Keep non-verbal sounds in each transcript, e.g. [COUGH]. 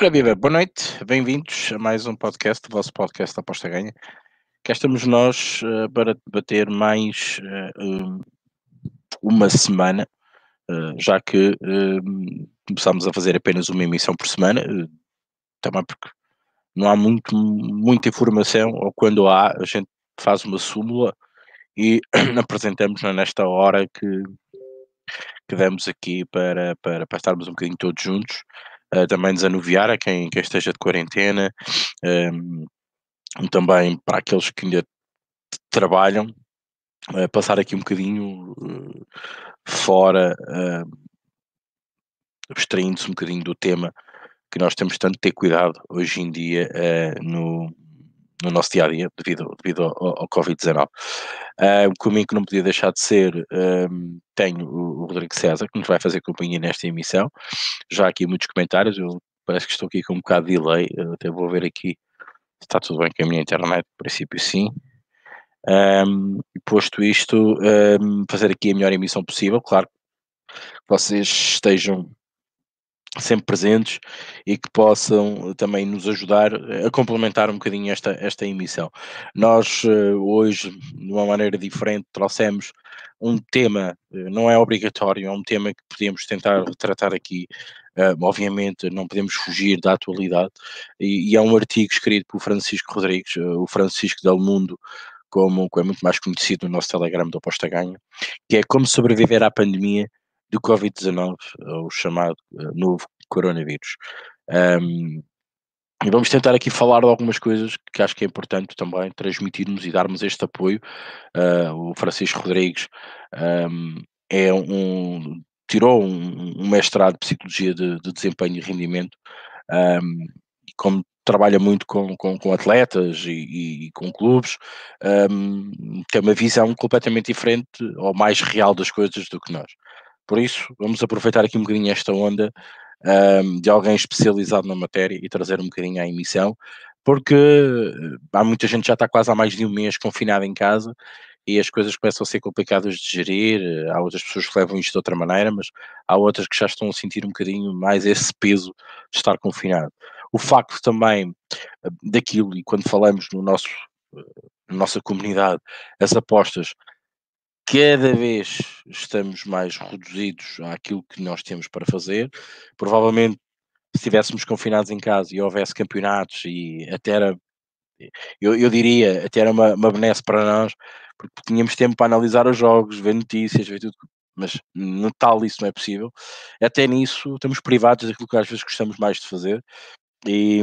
Ora viva, boa noite, bem-vindos a mais um podcast, o vosso podcast Aposta Ganha. Cá estamos nós uh, para debater mais uh, uma semana, uh, já que começámos a fazer apenas uma emissão por semana, também porque não há muito, muita informação, ou quando há, a gente faz uma súmula e [CLEARS THROAT] apresentamos nesta hora que, que damos aqui para, para, para estarmos um bocadinho todos juntos uh, também desanuviar a quem, quem esteja de quarentena, um, também para aqueles que ainda trabalham, uh, passar aqui um bocadinho uh, fora, abstraindo-se um bocadinho do tema que nós temos tanto de ter cuidado hoje em dia no, no nosso dia a dia, devido, devido ao, ao Covid-19. Uh, comigo que não podia deixar de ser, um, tenho o, o, Rodrigo César, que nos vai fazer companhia nesta emissão. Já aqui muitos comentários, eu parece que estou aqui com um bocado de delay, até vou ver aqui se está tudo bem com a minha internet, no princípio sim. Um, posto isto, um, fazer aqui a melhor emissão possível, claro que vocês estejam sempre presentes e que possam também nos ajudar a complementar um bocadinho esta, esta emissão. Nós eh, hoje, de uma maneira diferente, trouxemos um tema, eh, não é obrigatório, é um tema que podemos tentar tratar aqui. Obviamente, não podemos fugir da atualidade, e, e é um artigo escrito por Francisco Rodrigues, o Francisco Del Mundo, como é muito mais conhecido no nosso Telegram do Aposta Ganha, que é como sobreviver à pandemia do Covid-19, o chamado uh, novo coronavírus. Um, e vamos tentar aqui falar de algumas coisas que acho que é importante também transmitirmos e darmos este apoio. Uh, o Francisco Rodrigues um, é um, tirou um, um, mestrado de Psicologia de, de Desempenho e Rendimento e como trabalha muito com, com, com atletas e, e, e, com clubes, tem uma visão completamente diferente ou mais real das coisas do que nós. Por isso, vamos aproveitar aqui um bocadinho esta onda um, de alguém especializado na matéria e trazer um bocadinho à emissão, porque eh, há muita gente já está quase há mais de um mês confinada em casa e as coisas começam a ser complicadas de gerir. Eh, há outras pessoas que levam isto de outra maneira, mas há outras que já estão a sentir um bocadinho mais esse peso de estar confinado. O facto também eh, daquilo, e quando falamos no nosso, na nossa comunidade, as apostas cada vez estamos mais reduzidos àquilo que nós temos para fazer. Provavelmente, se estivéssemos confinados em casa e houvesse campeonatos, e até era, eu, eu diria, até era uma, uma benesse para nós, porque tínhamos tempo para analisar os jogos, ver notícias, ver tudo, mas no tal isso não é possível. Até nisso estamos privados daquilo que às vezes gostamos mais de fazer. E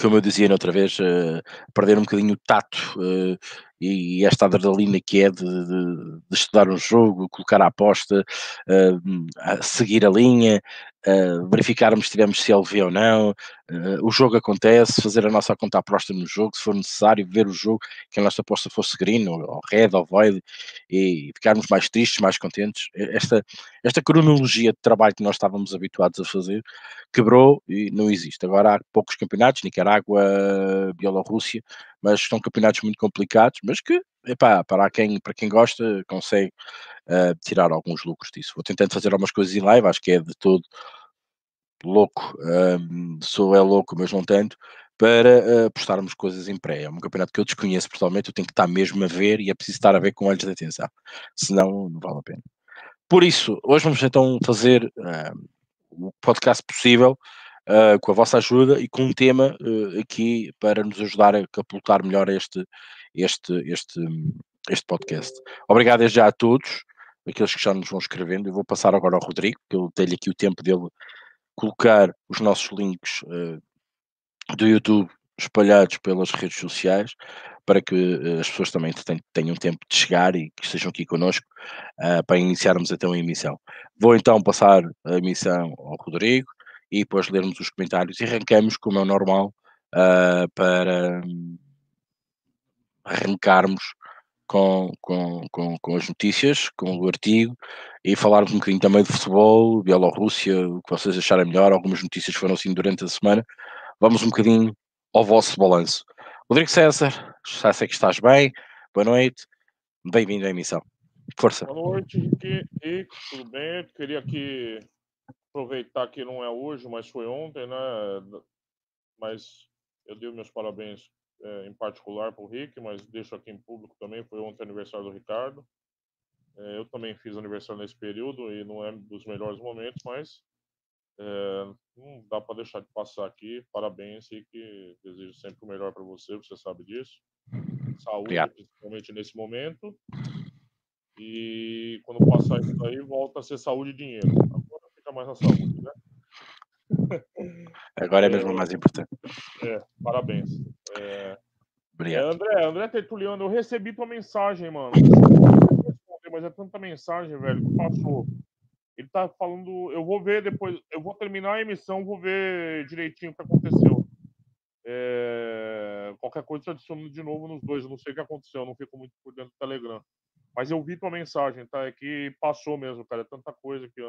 como eu dizia outra vez, uh, perder um bocadinho o tato uh, e esta adrenalina que é de, de, de, estudar um jogo, colocar a aposta, uh, seguir a linha, uh, verificarmos se tivemos CLV ou não, uh, o jogo acontece, fazer a nossa conta aposta no jogo, se for necessário, ver o jogo, que a nossa aposta fosse green, ou, ou red, ou void, e ficarmos mais tristes, mais contentes. Esta, esta cronologia de trabalho que nós estávamos habituados a fazer quebrou e não existe. Agora há poucos campeonatos, Nicarágua, Bielorrússia, mas são campeonatos muito complicados, mas que, epá, para quem, para quem gosta, consegue uh, tirar alguns lucros disso. Vou tentando fazer algumas coisas em live, acho que é de todo louco, um, sou é louco, mas não tanto, para uh, postarmos coisas em pré. É um campeonato que eu desconheço pessoalmente, eu tenho que estar mesmo a ver e é preciso estar a ver com olhos de atenção, senão não vale a pena. Por isso, hoje vamos então fazer o podcast possível uh, com a vossa ajuda e com um tema uh, aqui para nos ajudar a capultar melhor este, este, este, este podcast. Obrigado já a todos, aqueles que já nos vão escrevendo. Eu vou passar agora ao Rodrigo, que eu dei-lhe aqui o tempo dele colocar os nossos links uh, do YouTube espalhados pelas redes sociais para que uh, as pessoas também tenham tempo de chegar e que estejam aqui connosco uh, para iniciarmos então a emissão. Vou então passar a emissão ao Rodrigo e depois lermos os comentários e arrancamos, como é normal, uh, para arrancarmos com, com, com, com, as notícias, com o artigo e falarmos um bocadinho também de futebol, Bielorrússia, o que vocês acharem melhor. Algumas notícias foram assim durante a semana. Vamos um bocadinho ao vosso balanço. Rodrigo César, já sei que estás bem. Boa noite, bem-vindo à emissão. Força. Boa noite, Henrique. Tudo bem? Queria aqui aproveitar que não é hoje, mas foi ontem, né? Mas eu dei meus parabéns é, em particular para o Rick, mas deixo aqui em público também. Foi ontem aniversário do Ricardo. É, eu também fiz aniversário nesse período e não é dos melhores momentos, mas é, não dá para deixar de passar aqui. Parabéns e que desejo sempre o melhor para você, você sabe disso. Saúde, Obrigado. principalmente nesse momento. E quando passar isso aí, volta a ser saúde e dinheiro. Agora fica mais na saúde, né? [LAUGHS] Agora é mesmo o mais importante. É, parabéns. É... Obrigado. É, André, André Tertuliano, eu recebi tua mensagem, mano. Mas é tanta mensagem, velho, que passou. Ele tá falando. Eu vou ver depois. Eu vou terminar a emissão, vou ver direitinho o que aconteceu. É... Qualquer coisa eu adiciono de novo nos dois. Eu não sei o que aconteceu, eu não fico muito por dentro do Telegram. Mas eu vi tua mensagem, tá? É que passou mesmo, cara. É tanta coisa que,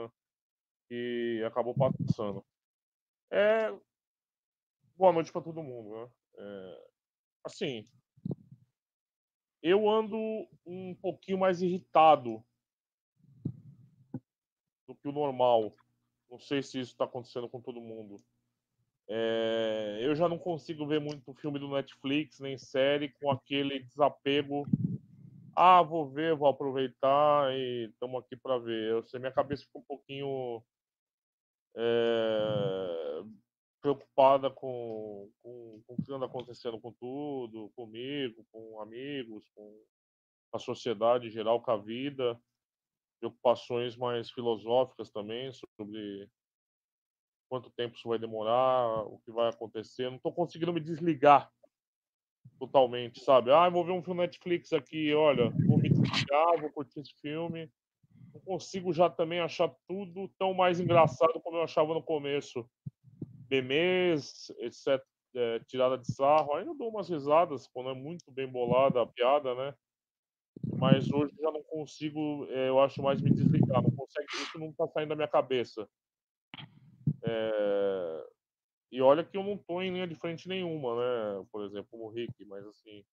que acabou passando. É... Boa noite para todo mundo, né? É... Assim, eu ando um pouquinho mais irritado do que o normal. Não sei se isso está acontecendo com todo mundo. É... eu já não consigo ver muito filme do Netflix nem série com aquele desapego ah, vou ver, vou aproveitar e estamos aqui para ver. Eu sei, minha cabeça ficou um pouquinho é, preocupada com, com, com, o que anda acontecendo com tudo, comigo, com amigos, com a sociedade em geral, com a vida. Preocupações mais filosóficas também sobre quanto tempo isso vai demorar, o que vai acontecer. Não estou conseguindo me desligar totalmente, sabe? Ah, vou ver um filme Netflix aqui, olha, vou me desligar, vou curtir esse filme. Não consigo já também achar tudo tão mais engraçado como eu achava no começo. Memes, etc. É, tirada de sarro. Ainda dou umas risadas quando é muito bem bolada a piada, né? Mas hoje já não consigo, é, eu acho, mais me desligar. Não consegue, isso não está saindo da minha cabeça. É, e olha que eu não tô em linha de frente nenhuma, né? Por exemplo, como o Rick, mas assim,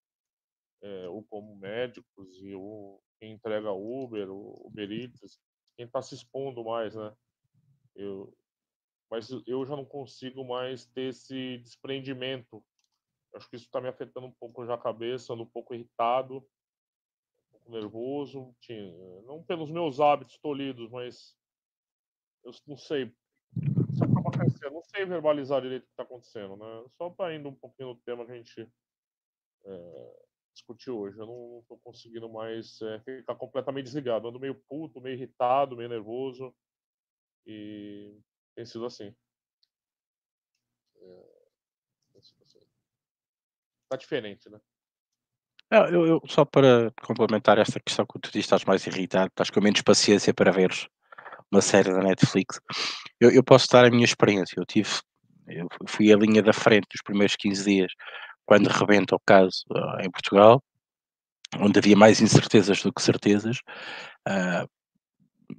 é, ou como médicos e o quem entrega Uber, o Uber Eats, quem está se expondo mais, né? Eu, mas eu já não consigo mais ter esse desprendimento. Acho que isso está me afetando um pouco já a cabeça, ando um pouco irritado, um pouco nervoso, não pelos meus hábitos tolhidos, mas eu não sei, acaba acontecendo. Não sei verbalizar direito o que está acontecendo, né? Só para indo um pouquinho no tema que a gente é, discutiu hoje. Eu não estou conseguindo mais é, ficar completamente desligado. ando meio puto, meio irritado, meio nervoso. E tem sido assim. É, tem sido assim. Tá diferente, né? Eu, eu, só para complementar esta questão que tu disse, estás mais irritado, estás com menos paciência para veres uma série da Netflix. Eu, eu posso dar a minha experiência. Eu tive, eu fui a linha da frente dos primeiros 15 dias, quando rebenta o caso uh, em Portugal, onde havia mais incertezas do que certezas, uh,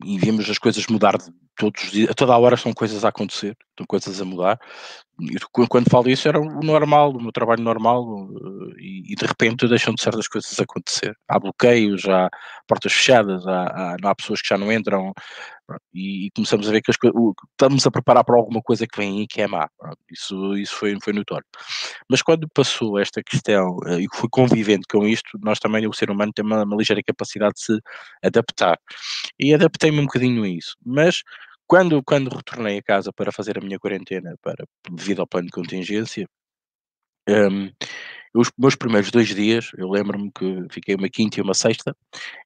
e vimos as coisas mudar de todos os dias, a toda a hora são coisas a acontecer, são coisas a mudar. E quando falo isso era o normal, o meu trabalho normal, eh, e, e de repente deixam de certas coisas acontecer. Há bloqueios, há portas fechadas, há, há, há pessoas que já não entram, e, e, começamos a ver que as, estamos a preparar para alguma coisa que vem aí que é má. Isso, isso foi, foi notório. Mas quando passou esta questão eh, e fui convivendo com isto, nós também, o ser humano, tem uma, uma ligeira capacidade de se adaptar. E adaptei-me um bocadinho a isso. Mas quando, quando retornei a casa para fazer a minha quarentena, para, devido ao plano de contingência, um, os meus primeiros dois dias, eu lembro-me que fiquei uma quinta e uma sexta,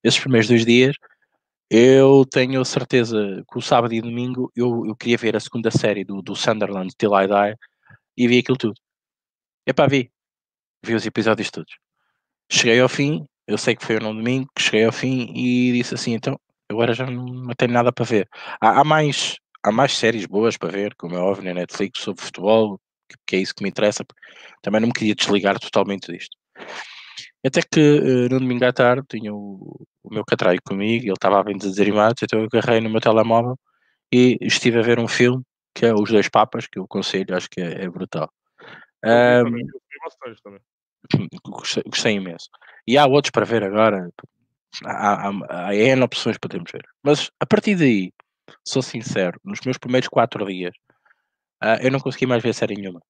esses primeiros dois dias, eu tenho certeza que o sábado e domingo eu, eu queria ver a segunda série do, do Sunderland Till I Die e vi aquilo tudo. Epá, vi. Vi os episódios todos. Cheguei ao fim, eu sei que foi no domingo, cheguei ao fim e disse assim, então, agora já não, tenho nada para ver. Há, há, mais, há mais séries boas para ver, como é óbvio, na Netflix, sobre futebol, que, é isso que me interessa. Também não me queria desligar totalmente disto. Até que uh, no domingo à tarde tinha o, o meu catraio comigo, ele estava a bem desanimado, então eu agarrei no meu telemóvel e estive a ver um filme que é Os Dois Papas, que eu aconselho, acho que é, é brutal. Um. Gostei, gostei, imenso. E há outros para ver agora, há, há, há N opções para termos ver. Mas a partir daí, sou sincero, nos meus primeiros 4 dias, ah, eu não consegui mais ver série nenhuma.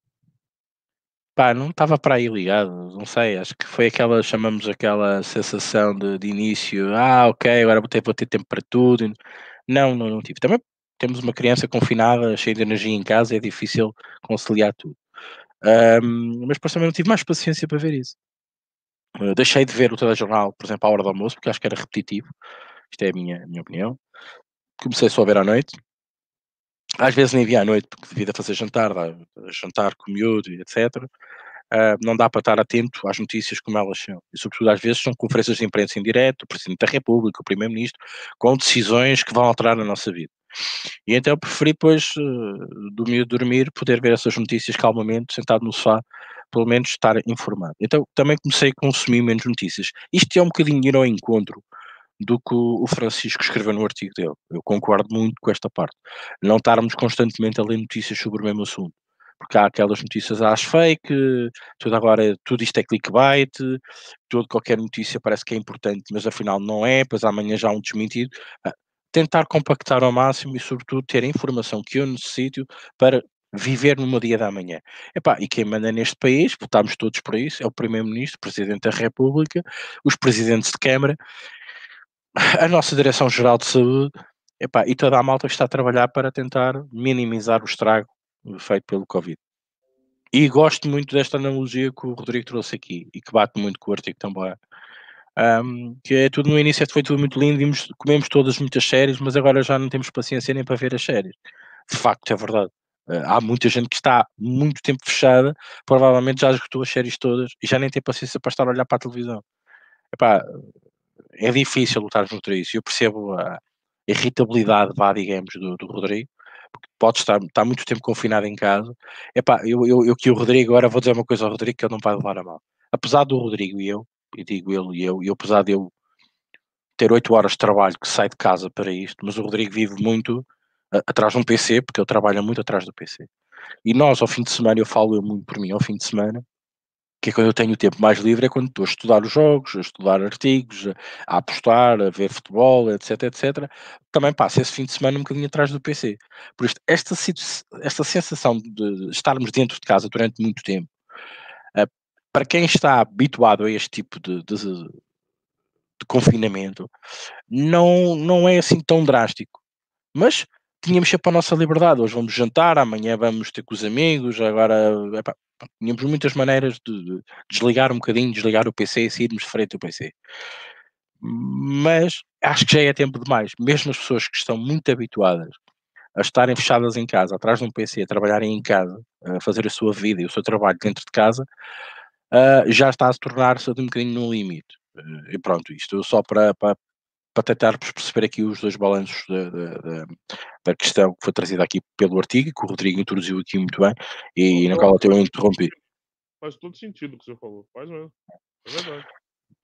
Pá, não estava para aí ligado, não sei, acho que foi aquela, chamamos aquela sensação de, de início, ah, ok, agora vou ter, vou ter tempo para tudo. Não, não, não tive. Também temos uma criança confinada, cheia de energia em casa, é difícil conciliar tudo. Um, mas depois também não tive mais paciência para ver isso. Uh, deixei de ver o telejornal, por exemplo, à hora do almoço, porque acho que era repetitivo. Isto é a minha, a minha opinião. Comecei só a ver à noite. Às vezes nem via à noite, porque devia fazer jantar, jantar com miúdo, etc. Uh, não dá para estar atento às notícias como elas são. E, sobretudo, às vezes são conferências de imprensa em direto, o Presidente da República, o Primeiro-Ministro, com decisões que vão alterar a nossa vida. E então eu preferi, depois uh, do miúdo dormir, poder ver essas notícias calmamente, sentado no sofá, pelo menos estar informado. Então também comecei a consumir menos notícias. Isto é um bocadinho ir ao encontro do que o Francisco escreveu no artigo dele. Eu concordo muito com esta parte. Não estarmos constantemente a ler notícias sobre o mesmo assunto. Porque há aquelas notícias às fake, tudo agora, tudo isto é clickbait, tudo, qualquer notícia parece que é importante, mas afinal não é, pois amanhã já há um desmentido. Ah, tentar compactar ao máximo e, sobretudo, ter a informação que eu necessito para viver no meu dia da manhã. Epá, e quem manda neste país, votámos todos para isso, é o Primeiro-Ministro, o Presidente da República, os Presidentes de Câmara, a nossa Direção-Geral de Saúde, epá, e toda a malta que está a trabalhar para tentar minimizar o estrago feito pelo Covid. E gosto muito desta analogia que o Rodrigo trouxe aqui e que bate muito com o artigo também. Um, que é tudo no início foi tudo muito lindo, vimos, comemos todas muitas séries, mas agora já não temos paciência nem para ver as séries. De facto, é verdade. Uh, há muita gente que está muito tempo fechada, provavelmente já esgotou as séries todas e já nem tem paciência para estar a olhar para a televisão. Epá, é difícil lutar contra isso. Eu percebo a irritabilidade, vá, digamos, do, do Rodrigo, porque pode estar, estar muito tempo confinado em casa. Epá, eu, eu, eu que o Rodrigo, agora vou dizer uma coisa ao Rodrigo que ele não vai levar a mal. Apesar do Rodrigo e eu, e digo ele e eu, e apesar de eu ter oito horas de trabalho que sai de casa para isto, mas o Rodrigo vive muito atrás de um PC, porque ele trabalha muito atrás do PC. E nós, ao fim de semana, eu falo eu muito por mim, ao fim de semana, que é quando eu tenho o tempo mais livre, é quando estou a estudar os jogos, a estudar artigos, a, apostar, a ver futebol, etc, etc. Também passo esse fim de semana um bocadinho atrás do PC. Por isto, esta, esta sensação de estarmos dentro de casa durante muito tempo, uh, para quem está habituado a este tipo de, de, de confinamento, não, não é assim tão drástico. Mas tínhamos sempre a nossa liberdade. Hoje vamos jantar, amanhã vamos ter com os amigos, agora epá, tínhamos muitas maneiras de, de, desligar um bocadinho, desligar o PC e sairmos de frente ao PC. Mas acho que já é tempo demais. Mesmo as pessoas que estão muito habituadas a estarem fechadas em casa, atrás de um PC, a trabalharem em casa, a fazer a sua vida e o seu trabalho dentro de casa, uh, já está a se tornar-se um bocadinho no limite. Uh, e pronto, isto só para, para, para tentarmos perceber aqui os dois balanços da, da, da, questão que foi trazida aqui pelo artigo, que o Rodrigo introduziu aqui muito bem, e na qual eu interrompi. Faz todo sentido o que você falou, faz mesmo. É verdade.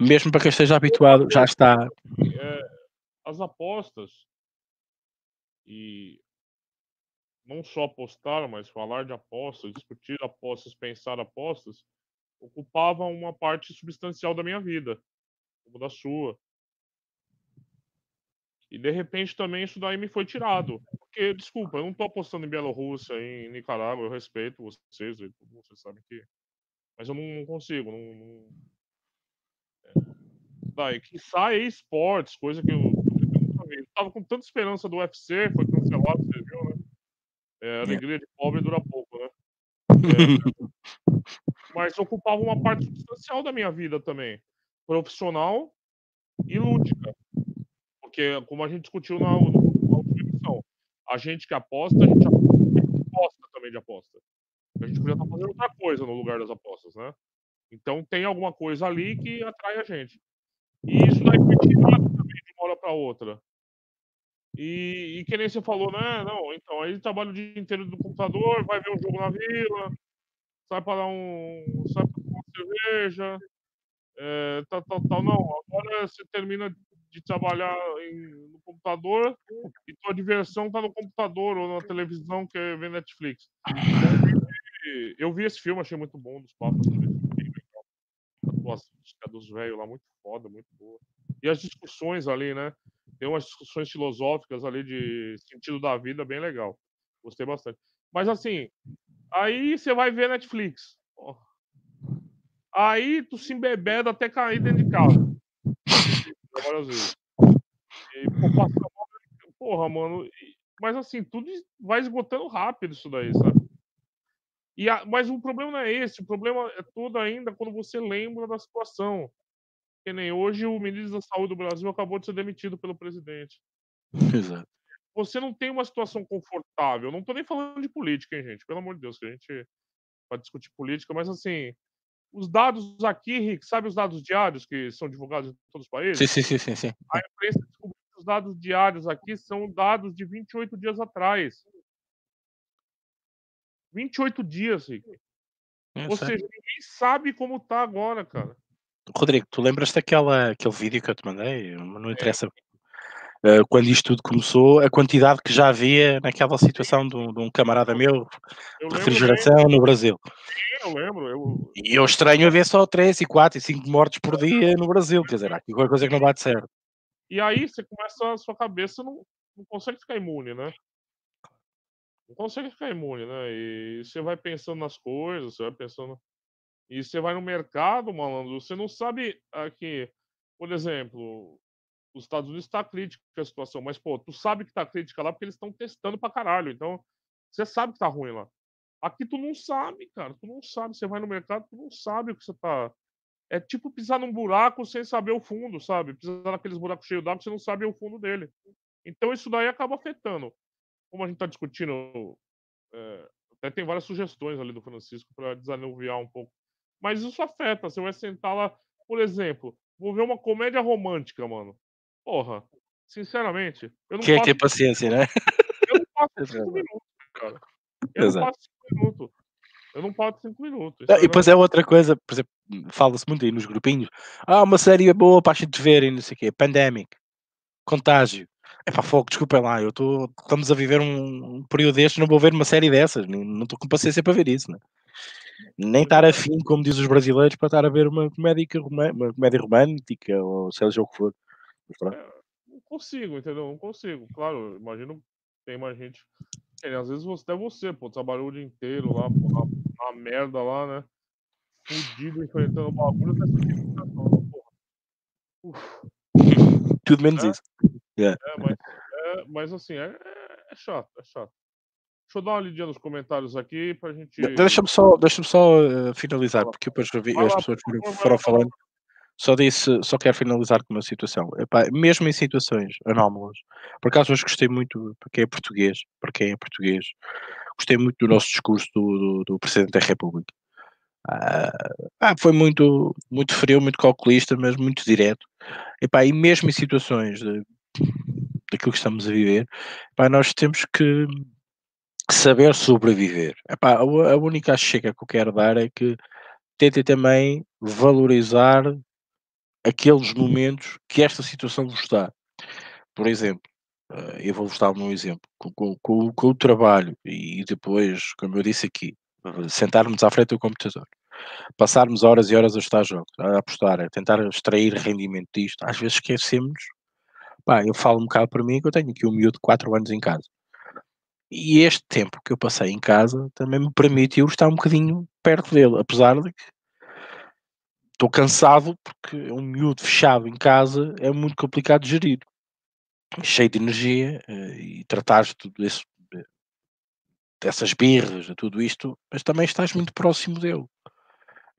Mesmo para quem esteja habituado, já está. É, as apostas, e não só apostar, mas falar de apostas, discutir apostas, pensar apostas, ocupavam uma parte substancial da minha vida, como da sua. E de repente também isso daí me foi tirado. Porque, desculpa, eu não tô apostando em Bielorrússia, em Nicarágua, eu respeito vocês, vocês sabem que. Mas eu não, não consigo, não. não... É. Daí, que sai esportes, coisa que eu, eu tava com tanta esperança do UFC, foi cancelado, você viu, né? É, a alegria de pobre dura pouco, né? [LAUGHS] É, mas ocupava uma parte substancial da minha vida também, profissional e lúdica. Porque, como a gente discutiu na, última edição, a gente que aposta, a gente aposta também de aposta. A gente podia estar fazendo outra coisa no lugar das apostas, né? Então tem alguma coisa ali que atrai a gente. E isso daí foi tirado também de uma hora para outra. E, e que nem você falou, né? Não, então, aí trabalha o dia inteiro do computador, vai ver um jogo na vila, sai para dar um. sai para tomar uma cerveja, é, tal, tal, tal. Não, agora você termina de trabalhar em, no computador e tua diversão tá no computador ou na televisão que é ver Netflix. Eu vi esse filme, achei muito bom dos papos. A atuação dos velhos lá, muito foda, muito boa. E as discussões ali, né? tem umas discussões filosóficas ali de sentido da vida bem legal. Gostei bastante. Mas assim, aí você vai ver Netflix. Aí tu se embebeda até cair dentro de casa. Várias vezes. E, pô, passa porra, mano. Mas assim, tudo vai esgotando rápido isso daí, sabe? E a, mas o problema não é esse, o problema é todo ainda quando você lembra da situação. Que nem hoje o ministro da Saúde do Brasil acabou de ser demitido pelo presidente. [LAUGHS] Exato. Você não tem uma situação confortável. Não tô nem falando de política, hein, gente? Pelo amor de Deus, que a gente pode discutir política, mas assim, os dados aqui, Rick, sabe os dados diários que são divulgados em todos os países? Sim, sim, sim, sim. A imprensa descobriu que os dados diários aqui são dados de 28 dias atrás. 28 dias, Rick. É, Ou seja, ninguém sabe como tá agora, cara. Rodrigo, tu lembras daquela aquele vídeo que eu te mandei? Não é. interessa. É. Uh, quando isto tudo começou, a quantidade que já havia naquela situação de um, de um camarada meu, de refrigeração no Brasil. Eu lembro. Eu... E eu estranho ver só 3 e 4 e 5 mortes por dia no Brasil. Quer dizer, há aqui qualquer coisa que não bate certo. E aí você começa, a sua cabeça não, não consegue ficar imune, né? Não consegue ficar imune, né? E você vai pensando nas coisas, você vai pensando e você vai no mercado, malandro, você não sabe aqui, por exemplo, os Estados Unidos está crítica a situação, mas, pô, tu sabe que tá crítica lá porque eles estão testando pra caralho. Então, você sabe que tá ruim lá. Aqui tu não sabe, cara. Tu não sabe. Você vai no mercado, tu não sabe o que você tá. É tipo pisar num buraco sem saber o fundo, sabe? Pisar naqueles buracos cheios d'água, você não sabe o fundo dele. Então, isso daí acaba afetando. Como a gente tá discutindo. É, até tem várias sugestões ali do Francisco para desanuviar um pouco mas isso afeta. Você vai sentar lá, por exemplo, vou ver uma comédia romântica, mano. Porra, sinceramente, eu não Quem passo... tem paciência, né? Eu não passo [LAUGHS] cinco minutos, cara. Eu Exato. não passo cinco minutos. Eu não passo cinco minutos. e depois é outra coisa, por exemplo, fala-se muito aí nos grupinhos. Ah, uma série boa para a gente ver e não sei o quê. Pandemic. Contágio. É para fogo, desculpem lá, eu tô, estamos a viver um, um período deste, não vou ver uma série dessas, não estou com paciência para ver isso, né? nem estar afim, como diz os brasileiros, para estar a ver uma comédia, uma comédia romântica ou seja o que for. É, não consigo, entendeu? Não consigo. Claro, imagino tem mais gente. É, às vezes até você, pô, trabalhou o dia inteiro lá, pô, na, na merda lá, né? Fudido, enfrentando o bagulho, tá [LAUGHS] Tudo menos é? isso. Yeah. É, mas, é, mas assim, é, é chato, é chato. Deixa eu dar uma lidinha nos comentários aqui pra gente. Deixa-me só, deixa só uh, finalizar, porque depois vi, as pessoas foram falando. Só disse, só quero finalizar com uma situação. Epá, mesmo em situações anómalas, por acaso hoje gostei muito, para quem é português, para quem é português, gostei muito do nosso discurso do, do, do Presidente da República. Uh, ah, foi muito, muito frio, muito calculista, mas muito direto. Epá, e mesmo em situações de, daquilo que estamos a viver, epá, nós temos que saber sobreviver. Epá, a, a única chega que eu quero dar é que tentem também valorizar aqueles momentos que esta situação vos dá. Por exemplo, eh, eu vou-vos dar um exemplo, com, com, com, o trabalho e depois, como eu disse aqui, sentarmos à frente do computador, passarmos horas e horas a estar jogos, a apostar, a tentar extrair rendimento disto, às vezes esquecemos. Pá, eu falo um bocado para mim que eu tenho aqui um miúdo de 4 anos em casa. E este tempo que eu passei em casa também me permitiu estar um bocadinho perto dele, apesar de que estou cansado porque um miúdo fechado em casa é muito complicado de gerir. Cheio de energia eh, e tratar de tudo isso, dessas birras, de tudo isto, mas também estás muito próximo dele.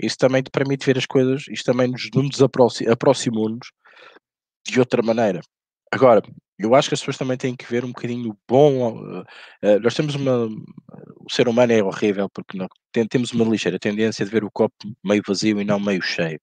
Isso também te permite ver as coisas, isto também nos, nos aproximou-nos de outra maneira. Agora, eu acho que as pessoas também têm que ver um bocadinho bom. Uh, nós temos uma. O ser humano é horrível porque temos uma ligeira tendência de ver o copo meio vazio e não meio cheio.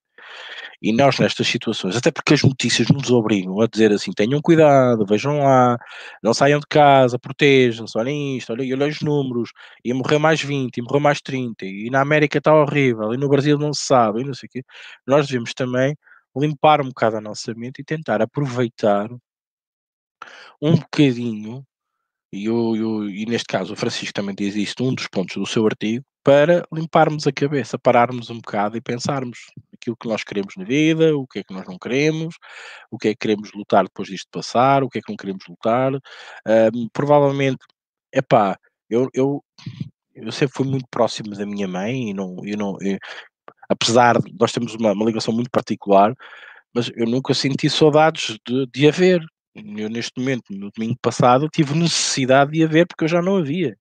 E nós, nestas situações, até porque as notícias nos obrigam a dizer assim: tenham cuidado, vejam lá, não saiam de casa, protejam-se, olhem isto, olhem, olhem os números, e morreu mais 20, e morreu mais 30, e na América está horrível, e no Brasil não se sabe, e não sei o quê. Nós devemos também limpar um bocado a nossa mente e tentar aproveitar um bocadinho, e, eu, eu, e neste caso o Francisco também diz isto, um dos pontos do seu artigo, para limparmos a cabeça, pararmos um bocado e pensarmos aquilo que nós queremos na vida, o que é que nós não queremos, o que é que queremos lutar depois disto passar, o que é que não queremos lutar. Um, provavelmente, epá, eu, eu, eu sempre fui muito próximo da minha mãe e não, eu não eu, apesar de nós termos uma, uma ligação muito particular, mas eu nunca senti saudades de, de a ver. Eu, neste momento, no domingo passado, tive necessidade de a ver porque eu já não havia.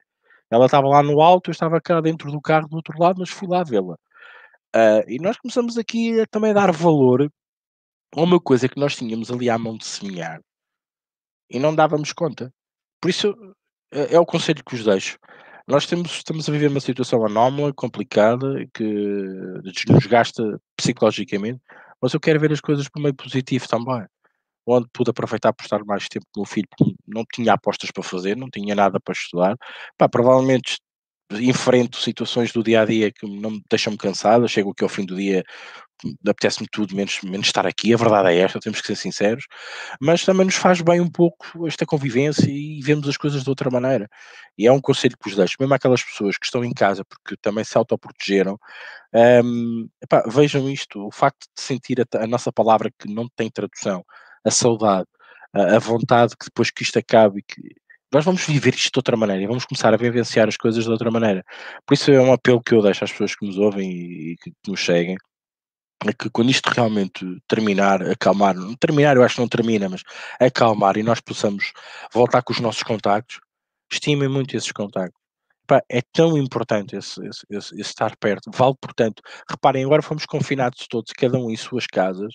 Ela estava lá no alto, eu estava cá dentro do carro do outro lado, mas fui lá vê-la. Uh, e nós começamos aqui a também dar valor a uma coisa que nós tínhamos ali à mão de semear e não dávamos conta. Por isso, é, é o conselho que vos deixo. Nós temos, estamos a viver uma situação anómala, complicada, que nos gasta psicologicamente, mas eu quero ver as coisas por meio positivo também. Onde pude aproveitar por estar mais tempo com o filho, porque não tinha apostas para fazer, não tinha nada para estudar. Pá, provavelmente enfrento situações do dia a dia que não me deixam-me cansado, chego aqui ao fim do dia apetece-me tudo menos, menos estar aqui, a verdade é esta, temos que ser sinceros, mas também nos faz bem um pouco esta convivência e vemos as coisas de outra maneira. E é um conselho que vos deixo, mesmo aquelas pessoas que estão em casa porque também se autoprotegeram, um, epá, vejam isto, o facto de sentir a, a, nossa palavra que não tem tradução, a saudade, a, a vontade que depois que isto acabe e que nós vamos viver isto de outra maneira e vamos começar a vivenciar as coisas de outra maneira. Por isso é um apelo que eu deixo às pessoas que nos ouvem e que nos seguem, é que quando isto realmente terminar, acalmar, terminar eu acho que não termina, mas acalmar e nós possamos voltar com os nossos contactos, estimem muito esses contactos. é tão importante esse, esse, esse, esse, estar perto. Vale, portanto, reparem, agora fomos confinados todos, cada um em suas casas,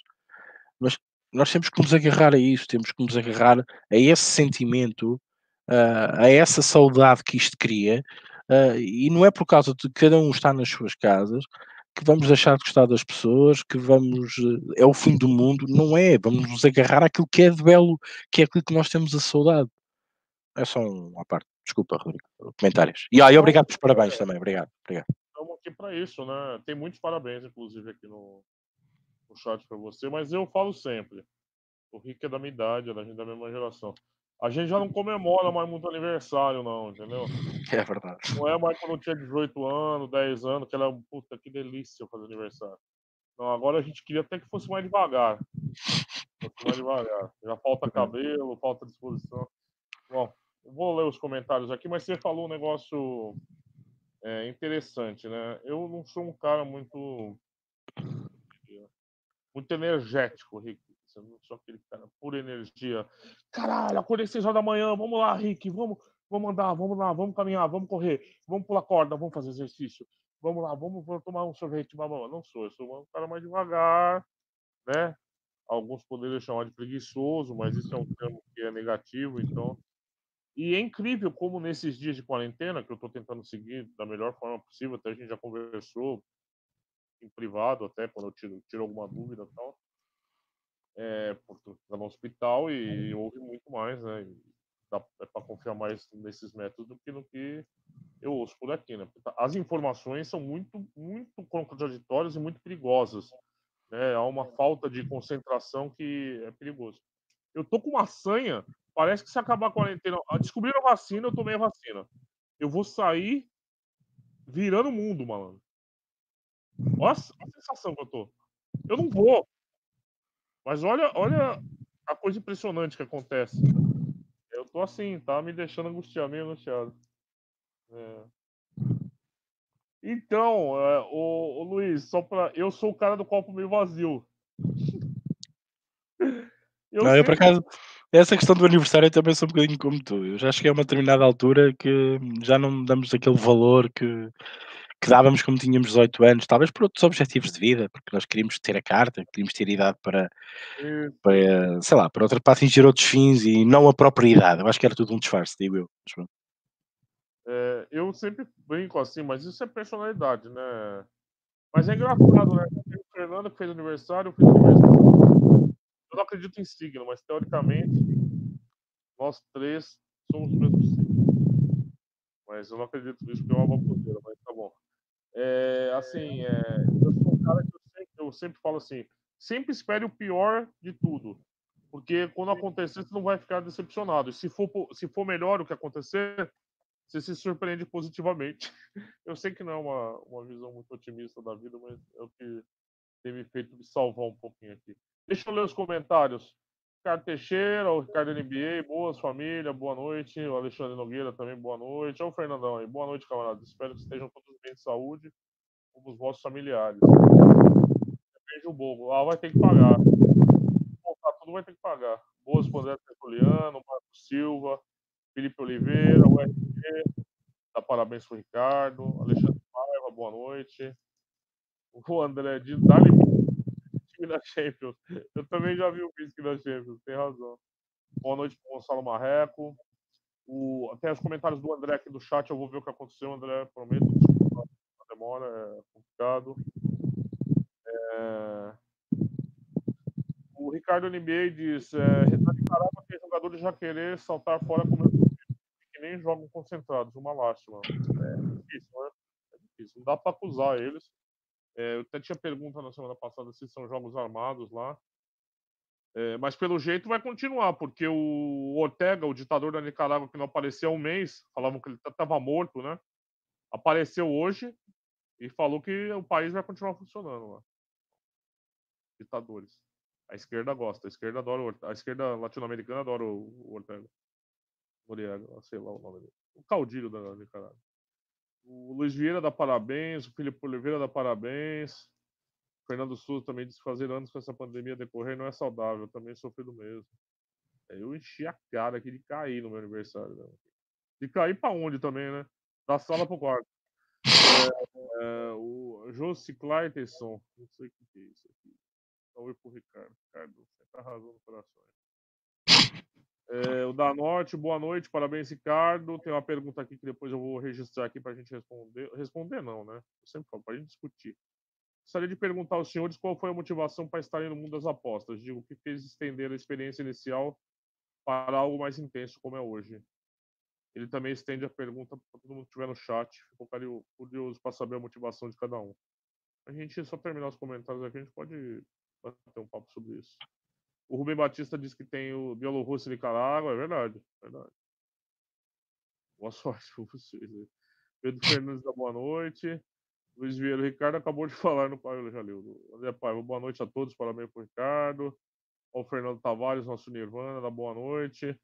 mas nós temos que nos agarrar a isso, temos que nos agarrar a esse sentimento, a essa saudade que isto cria, e não é por causa de cada um estar nas suas casas que vamos deixar de gostar das pessoas, que vamos. Eh, é o fim do mundo, não é. Vamos nos agarrar àquilo que é de belo, que é aquilo que nós temos a saudade. É só uma parte. Desculpa, Rodrigo. Comentários. E, ah, obrigado pelos parabéns também. Obrigado. obrigado. Estamos aqui para isso, né? Tem muitos parabéns, inclusive, aqui no, no chat para você, mas eu falo sempre. O Rick é da minha idade, é da, da mesma geração. A gente já não comemora mais muito aniversário, não, entendeu? [LAUGHS] É verdade. Não é mais quando eu tinha 18 anos, 10 anos, que era, puta, que delícia fazer aniversário. Não, agora a gente queria até que fosse mais devagar. Fosse mais devagar. Já falta cabelo, falta disposição. Bom, vou ler os comentários aqui, mas você falou um negócio é, interessante, né? Eu não sou um cara muito muito energético, Rick. Eu não sou aquele cara por energia. Caralho, acordei 6 horas da manhã, vamos lá, Rick, vamos, vamos andar, vamos lá, vamos caminhar, vamos correr, vamos pular corda, vamos fazer exercício, vamos lá, vamos, vamos tomar um sorvete, mamãe. Não sou, eu sou um cara mais devagar, né? Alguns poderiam chamar de preguiçoso, mas isso é um termo que é negativo, então. E é incrível como nesses dias de quarentena, que eu estou tentando seguir da melhor forma possível, até a gente já conversou em privado, até quando eu tiro, tiro alguma dúvida e tal é, porque no hospital e houve muito mais, né? Dá é para confiar mais nesses métodos do que no que eu ouço por aqui, né? Tá, as informações são muito, muito contraditórias e muito perigosas. Né? Há uma falta de concentração que é perigoso. Eu tô com uma sanha, parece que se acabar a quarentena, ah, descobriram a vacina, eu tomei a vacina. Eu vou sair virando o mundo, malandro. Olha a sensação que eu tô. Eu não vou, mas olha, olha a coisa impressionante que acontece. Eu tô assim, tá me deixando angustiado, meio angustiado. É. Então, é, o, o, Luiz, só pra. Eu sou o cara do copo meio vazio. [LAUGHS] Eu, não, eu por acaso, essa questão do aniversário eu também sou um bocadinho como tu. Eu já cheguei a uma determinada altura que já não damos aquele valor que, que dávamos como tínhamos 18 anos, talvez por outros objetivos de vida, porque nós queríamos ter a carta, queríamos ter idade para, para sei lá, para, outra, para atingir outros fins e não a própria idade. Eu acho que era tudo um disfarce, digo eu. É, eu sempre brinco assim, mas isso é personalidade, né? Mas é engraçado, né? O Fernando que fez aniversário, eu fiz aniversário. Eu não acredito em signo, mas teoricamente nós três somos o mesmo signo. Mas eu não acredito nisso porque é uma baboseira, mas tá bom. É, assim, é, eu sou um cara que eu sempre, eu sempre falo assim, sempre espere o pior de tudo. Porque quando acontecer, você não vai ficar decepcionado. Se for, se for melhor o que acontecer, você se surpreende positivamente. [LAUGHS] Eu sei que não é uma, uma visão muito otimista da vida, mas é o que, tem me feito me salvar um pouquinho aqui. Deixa eu ler os comentários. Ricardo Teixeira, o Ricardo NBA, boas família, boa noite. O Alexandre Nogueira também, boa noite. Olha o Fernandão aí, boa noite, camaradas. Espero que estejam todos bem de saúde, como os vossos familiares. Beijo o bobo. Ah, vai ter que pagar. Tá, tudo vai ter que pagar. Boas pro André Tertuliano, Marco Silva, Felipe Oliveira, o RG, dá parabéns pro Ricardo, Alexandre Paiva, boa noite. O André diz, dá time da Champions. Eu também já vi o Bisque da Champions, tem razão. Boa noite pro Gonçalo Marreco. O, tem os comentários do André aqui do chat, eu vou ver o que aconteceu, André, prometo. A demora, é complicado. É... O Ricardo NBA diz: é, Nicarágua tem jogadores já querer saltar fora como que nem jogam concentrados, uma lástima. É difícil, né? É difícil. Não dá para acusar eles. É, eu até tinha pergunta na semana passada se são jogos armados lá. É, mas pelo jeito vai continuar, porque o Ortega, o ditador da Nicarágua, que não apareceu há um mês, falavam que ele estava morto, né? Apareceu hoje e falou que o país vai continuar funcionando lá. Ditadores. A esquerda gosta, a esquerda adora, a esquerda latino-americana adora o Ortega. Sei lá o nome dele. O caudilho da Nicarágua. O Luiz Vieira dá parabéns, o Felipe Oliveira dá parabéns. O Fernando Souza também disse que fazer anos com essa pandemia decorrer não é saudável, também sofri do mesmo. É, eu enchi a cara aqui de cair no meu aniversário. Né? De cair para onde também, né? Da sala pro quarto. É, é, o Josi Clayton, não sei o que é isso aqui. Oi pro Ricardo. Ricardo, você tá arrasando coração. É, o da Norte, boa noite, parabéns, Ricardo. Tem uma pergunta aqui que depois eu vou registrar aqui para a gente responder. Responder não, né? Eu sempre falo, para a gente discutir. Gostaria de perguntar aos senhores qual foi a motivação para estarem no mundo das apostas. Digo, o que fez estender a experiência inicial para algo mais intenso como é hoje. Ele também estende a pergunta para todo mundo que estiver no chat. Ficou curioso para saber a motivação de cada um. A gente só terminar os comentários aqui, a gente pode bater um papo sobre isso. O Rubem Batista disse que tem o Bielorrússia e Nicarágua, é verdade, é verdade. Boa [LAUGHS] sorte para vocês. Né? Pedro Fernandes da boa noite. Luiz Vieira Ricardo acabou de [LAUGHS] falar no Pai Jalil. André Paiva, boa noite a todos, parabéns para o Ricardo. O Fernando Tavares, nosso Nirvana, da boa noite.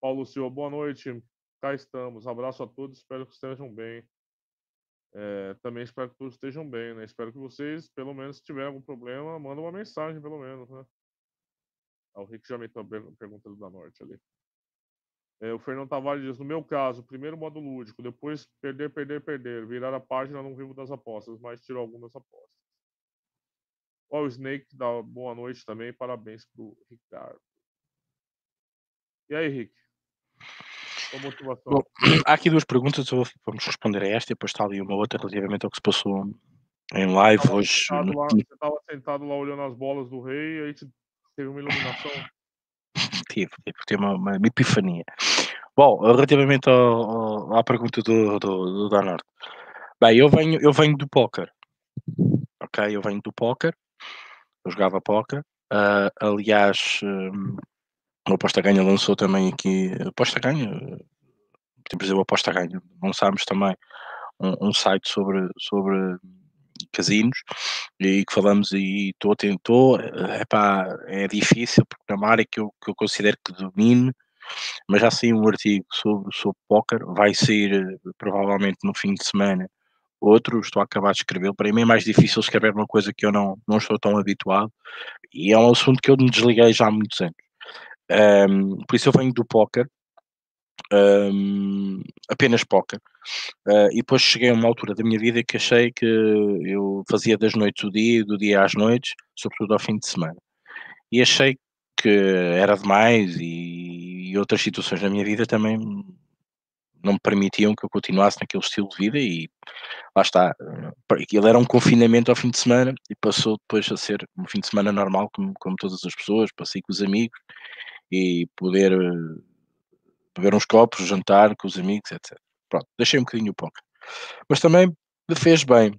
Paulo Silva, boa noite. Cá estamos. Abraço a todos, espero que estejam bem. É, também espero que todos estejam bem, né? Espero que vocês, pelo menos, se tiver algum problema, mandem uma mensagem, pelo menos, né? O Rick já a pergunta da Norte ali. É, o Fernando Tavares diz: no meu caso, primeiro modo lúdico, depois perder, perder, perder. Virar a página, não vivo das apostas, mas tiro algumas apostas. Ó, o Snake dá boa noite também, parabéns pro Ricardo. E aí, Rick? Qual motivação? Bom, há aqui duas perguntas, vamos responder a esta e depois está ali uma outra relativamente ao que se passou em live hoje. No... Lá, você estava sentado lá olhando as bolas do rei aí te Teve uma iluminação? [LAUGHS] Tive, tive, tive uma, uma, epifania. Bom, relativamente ao, ao, à pergunta do, do, do. Bem, eu venho, eu venho do póquer. Ok? Eu venho do póquer. Eu jogava póquer. Uh, aliás, um, o Aposta Ganha lançou também aqui. Aposta Ganha? Temos dizer o Aposta Ganha. Lançámos também um, um site sobre, sobre casinos e que falamos e estou tentou epá, é difícil porque é uma área que eu, que eu considero que domine mas já saiu um artigo sobre, sobre póquer, vai sair provavelmente no fim de semana outro, estou a acabar de escrever, para mim é mais difícil escrever uma coisa que eu não, não estou tão habituado e é um assunto que eu me desliguei já há muitos anos. Um, por isso eu venho do póquer um, apenas póquer. Uh, e depois cheguei a uma altura da minha vida que achei que eu fazia das noites o dia, do dia às noites, sobretudo ao fim de semana. E achei que era demais e, e outras situações da minha vida também não me permitiam que eu continuasse naquele estilo de vida e lá está. Aquilo era um confinamento ao fim de semana e passou depois a ser um fim de semana normal, como, como todas as pessoas, passei com os amigos e poder beber uns copos, jantar com os amigos, etc. Pronto, deixei um bocadinho o póquer. Mas também me fez bem,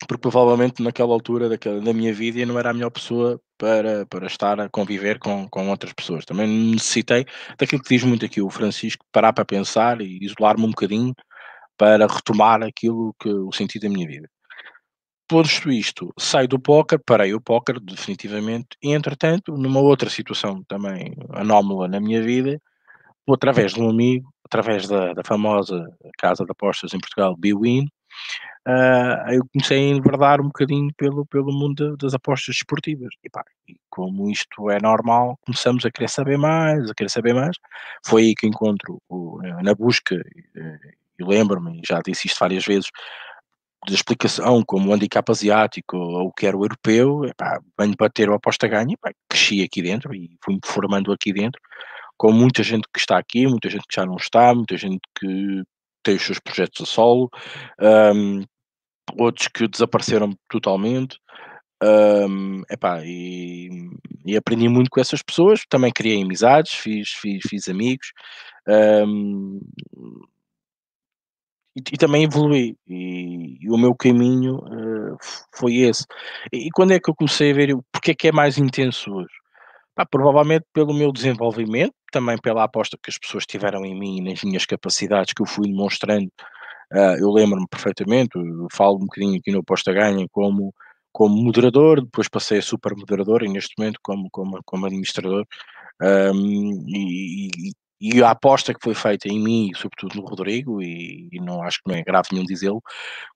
porque provavelmente naquela altura daquela, da minha vida eu não era a melhor pessoa para, para estar a conviver com, com outras pessoas. Também necessitei daquilo que diz muito aqui o Francisco, parar para pensar e isolar-me um bocadinho para retomar aquilo que o sentido da minha vida. posto isto, saio do póquer, parei o póquer definitivamente e entretanto, numa outra situação também anómala na minha vida, através de um amigo, através da da famosa casa de apostas em Portugal, bwin, uh, eu comecei a enverdar um bocadinho pelo pelo mundo das apostas desportivas e pá, e como isto é normal, começamos a querer saber mais, a querer saber mais, foi aí que encontro o na busca, eh, eu lembro-me, já disse isto várias vezes, de explicação como o handicap asiático ou o que era o europeu, epá, venho para ter o aposta ganha, epá, cresci aqui dentro e fui-me formando aqui dentro, com muita gente que está aqui, muita gente que já não está, muita gente que tem os seus projetos a solo, um, outros que desapareceram totalmente, um, epá, e, e, aprendi muito com essas pessoas, também criei amizades, fiz, fiz, fiz amigos, um, e, e também evolui. E, e, o meu caminho uh, foi esse. E, quando é que eu comecei a ver porque é que é mais intenso hoje? Provavelmente pelo meu desenvolvimento, também pela aposta que as pessoas tiveram em mim e nas minhas capacidades que eu fui demonstrando. Uh, eu lembro-me perfeitamente, eu falo um bocadinho aqui no Aposta Ganha como, como moderador, depois passei a super moderador e neste momento como, como, como administrador. Um, e, e a aposta que foi feita em mim, sobretudo no Rodrigo, e, e não acho que não é grave nenhum dizê-lo,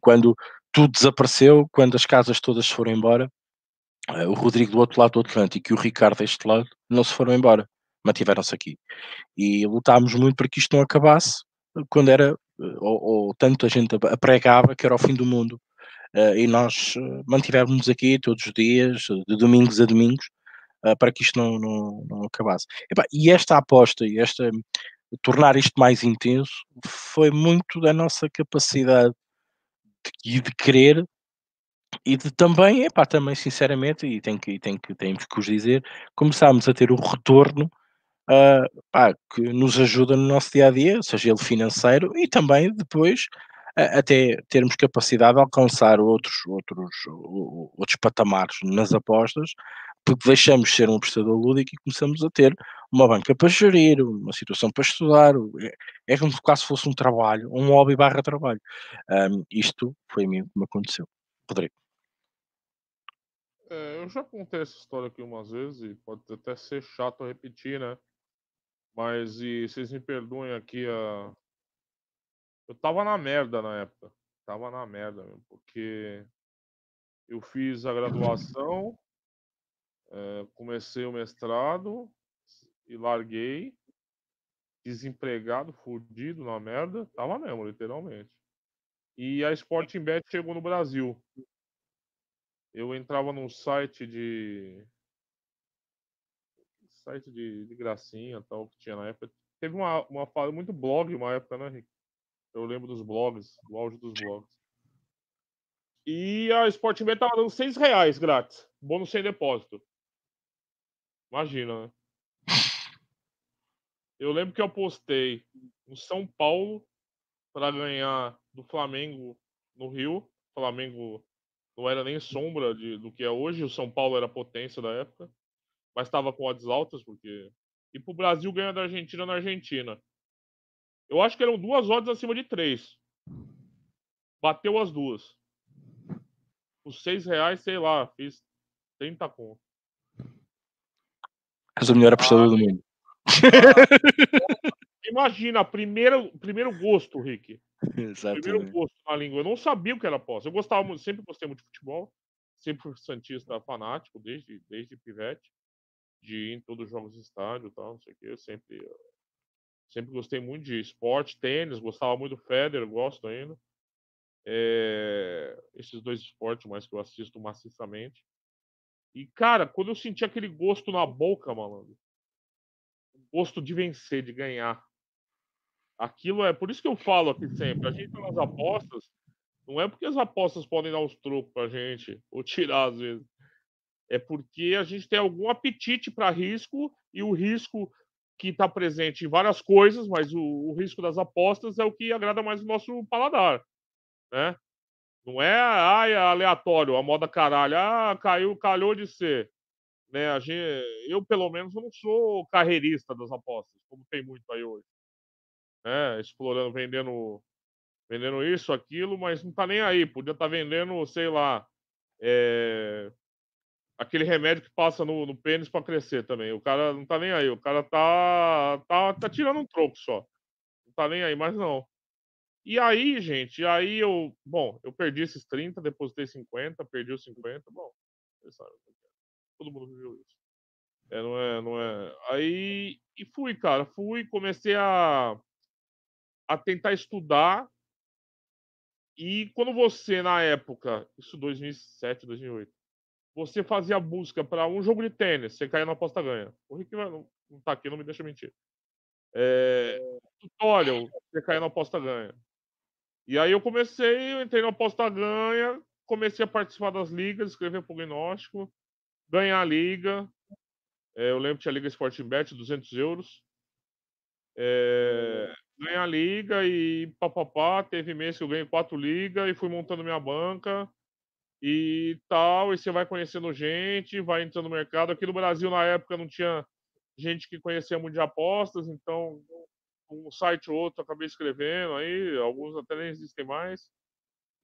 quando tudo desapareceu, quando as casas todas foram embora, o Rodrigo do outro lado do Atlântico e o Ricardo deste lado não se foram embora, mantiveram-se aqui. E lutámos muito para que isto não acabasse, quando era, uh, ou, ou tanto a gente apregava que era o fim do mundo. Uh, e nós mantivemos aqui todos os dias, de domingos a domingos, para que isto não, não, não acabasse. e esta aposta e esta tornar isto mais intenso foi muito da nossa capacidade de, de querer e de também, epá, também sinceramente, e tenho que, tenho que, temos que os dizer, começámos a ter o retorno uh, pá, que nos ajuda no nosso dia a dia, seja ele financeiro e também depois uh, até termos capacidade de alcançar outros, outros, outros patamares nas apostas porque deixamos de ser um prestador lúdico e começamos a ter uma banca para gerir, uma situação para estudar, é, é como se quase fosse um trabalho, um hobby barra trabalho. Um, isto foi a mim que me aconteceu. Rodrigo. É, eu já contei essa história aqui umas vezes e pode até ser chato repetir, né? Mas e vocês me perdoem aqui a. Eu tava na merda na época. Tava na merda, mesmo, porque eu fiz a graduação, é, comecei o mestrado e larguei, desempregado, fudido na merda, tava mesmo, literalmente. E a Sporting Bet chegou no Brasil. Eu entrava num site de site de, de gracinha tal que tinha na época. Teve uma, uma fase muito blog uma época, né, Rick? Eu lembro dos blogs, do auge dos blogs. E a Bet tava dando 6 reais grátis, bônus sem depósito. Imagina, né? Eu lembro que eu postei no São Paulo para ganhar do Flamengo no Rio. Flamengo não era nem sombra de, do que é hoje. O São Paulo era a potência da época, mas estava com odds altas porque e pro Brasil ganhar da Argentina na Argentina. Eu acho que eram duas odds acima de três. Bateu as duas. Os seis reais, sei lá, fiz 30 conto. És o melhor apostador ah, do mundo. [LAUGHS] Imagina, primeiro, primeiro gosto, Rick. Exatamente. Primeiro gosto na língua. Eu não sabia o que era aposta. Eu gostava muito, sempre gostei muito de futebol. Sempre fui santista fanático, desde, desde pivete. De ir em todos os jogos de estádio e tal, não sei o quê. Eu sempre, sempre gostei muito de esporte, tênis. Gostava muito do Federer, gosto ainda. É, esses dois esportes mais que eu assisto maciçamente. E, cara, quando eu senti aquele gosto na boca, malandro, gosto de vencer, de ganhar. Aquilo é. Por isso que eu falo aqui sempre: a gente tá nas apostas, não é porque as apostas podem dar uns trocos pra gente, ou tirar às vezes. É porque a gente tem algum apetite para risco e o risco que está presente em várias coisas, mas o, o, risco das apostas é o que agrada mais o nosso paladar, né? Não é, ai, aleatório, a moda caralho, ah, caiu, calhou de ser. Né, a gente, eu, pelo menos, não sou carreirista das apostas, como tem muito aí hoje. Né, explorando, vendendo, vendendo isso, aquilo, mas não tá nem aí. Podia estar tá vendendo, sei lá, É, aquele remédio que passa no, no pênis para crescer também. O cara não tá nem aí. O cara tá, tá, tá tirando um troco só. Não tá nem aí, mas não. E aí, gente, aí eu. Bom, eu perdi esses 30, depositei 50, perdi os 50. Bom, vocês sabem. É. Todo mundo viveu isso. É, não é, não é. Aí. E fui, cara. Fui, comecei a. a tentar estudar. E quando você, na época, isso 2007, 2008, você fazia busca para um jogo de tênis, você caía na aposta ganha. O Rick não, não tá aqui, não me deixa mentir. É, tutorial, você caía na aposta ganha. E aí eu comecei, eu entrei na aposta ganha, comecei a participar das ligas, escrever prognóstico, ganhar a liga. É, eu lembro que tinha a Liga Sporting Bet, 200 euros. É, ganhar a liga e papapá, teve mês que eu ganhei quatro ligas e fui montando minha banca e tal, e você vai conhecendo gente, vai entrando no mercado. Aqui no Brasil, na época, não tinha gente que conhecia muito de apostas, então um site ou outro acabei escrevendo aí, alguns até nem existem mais.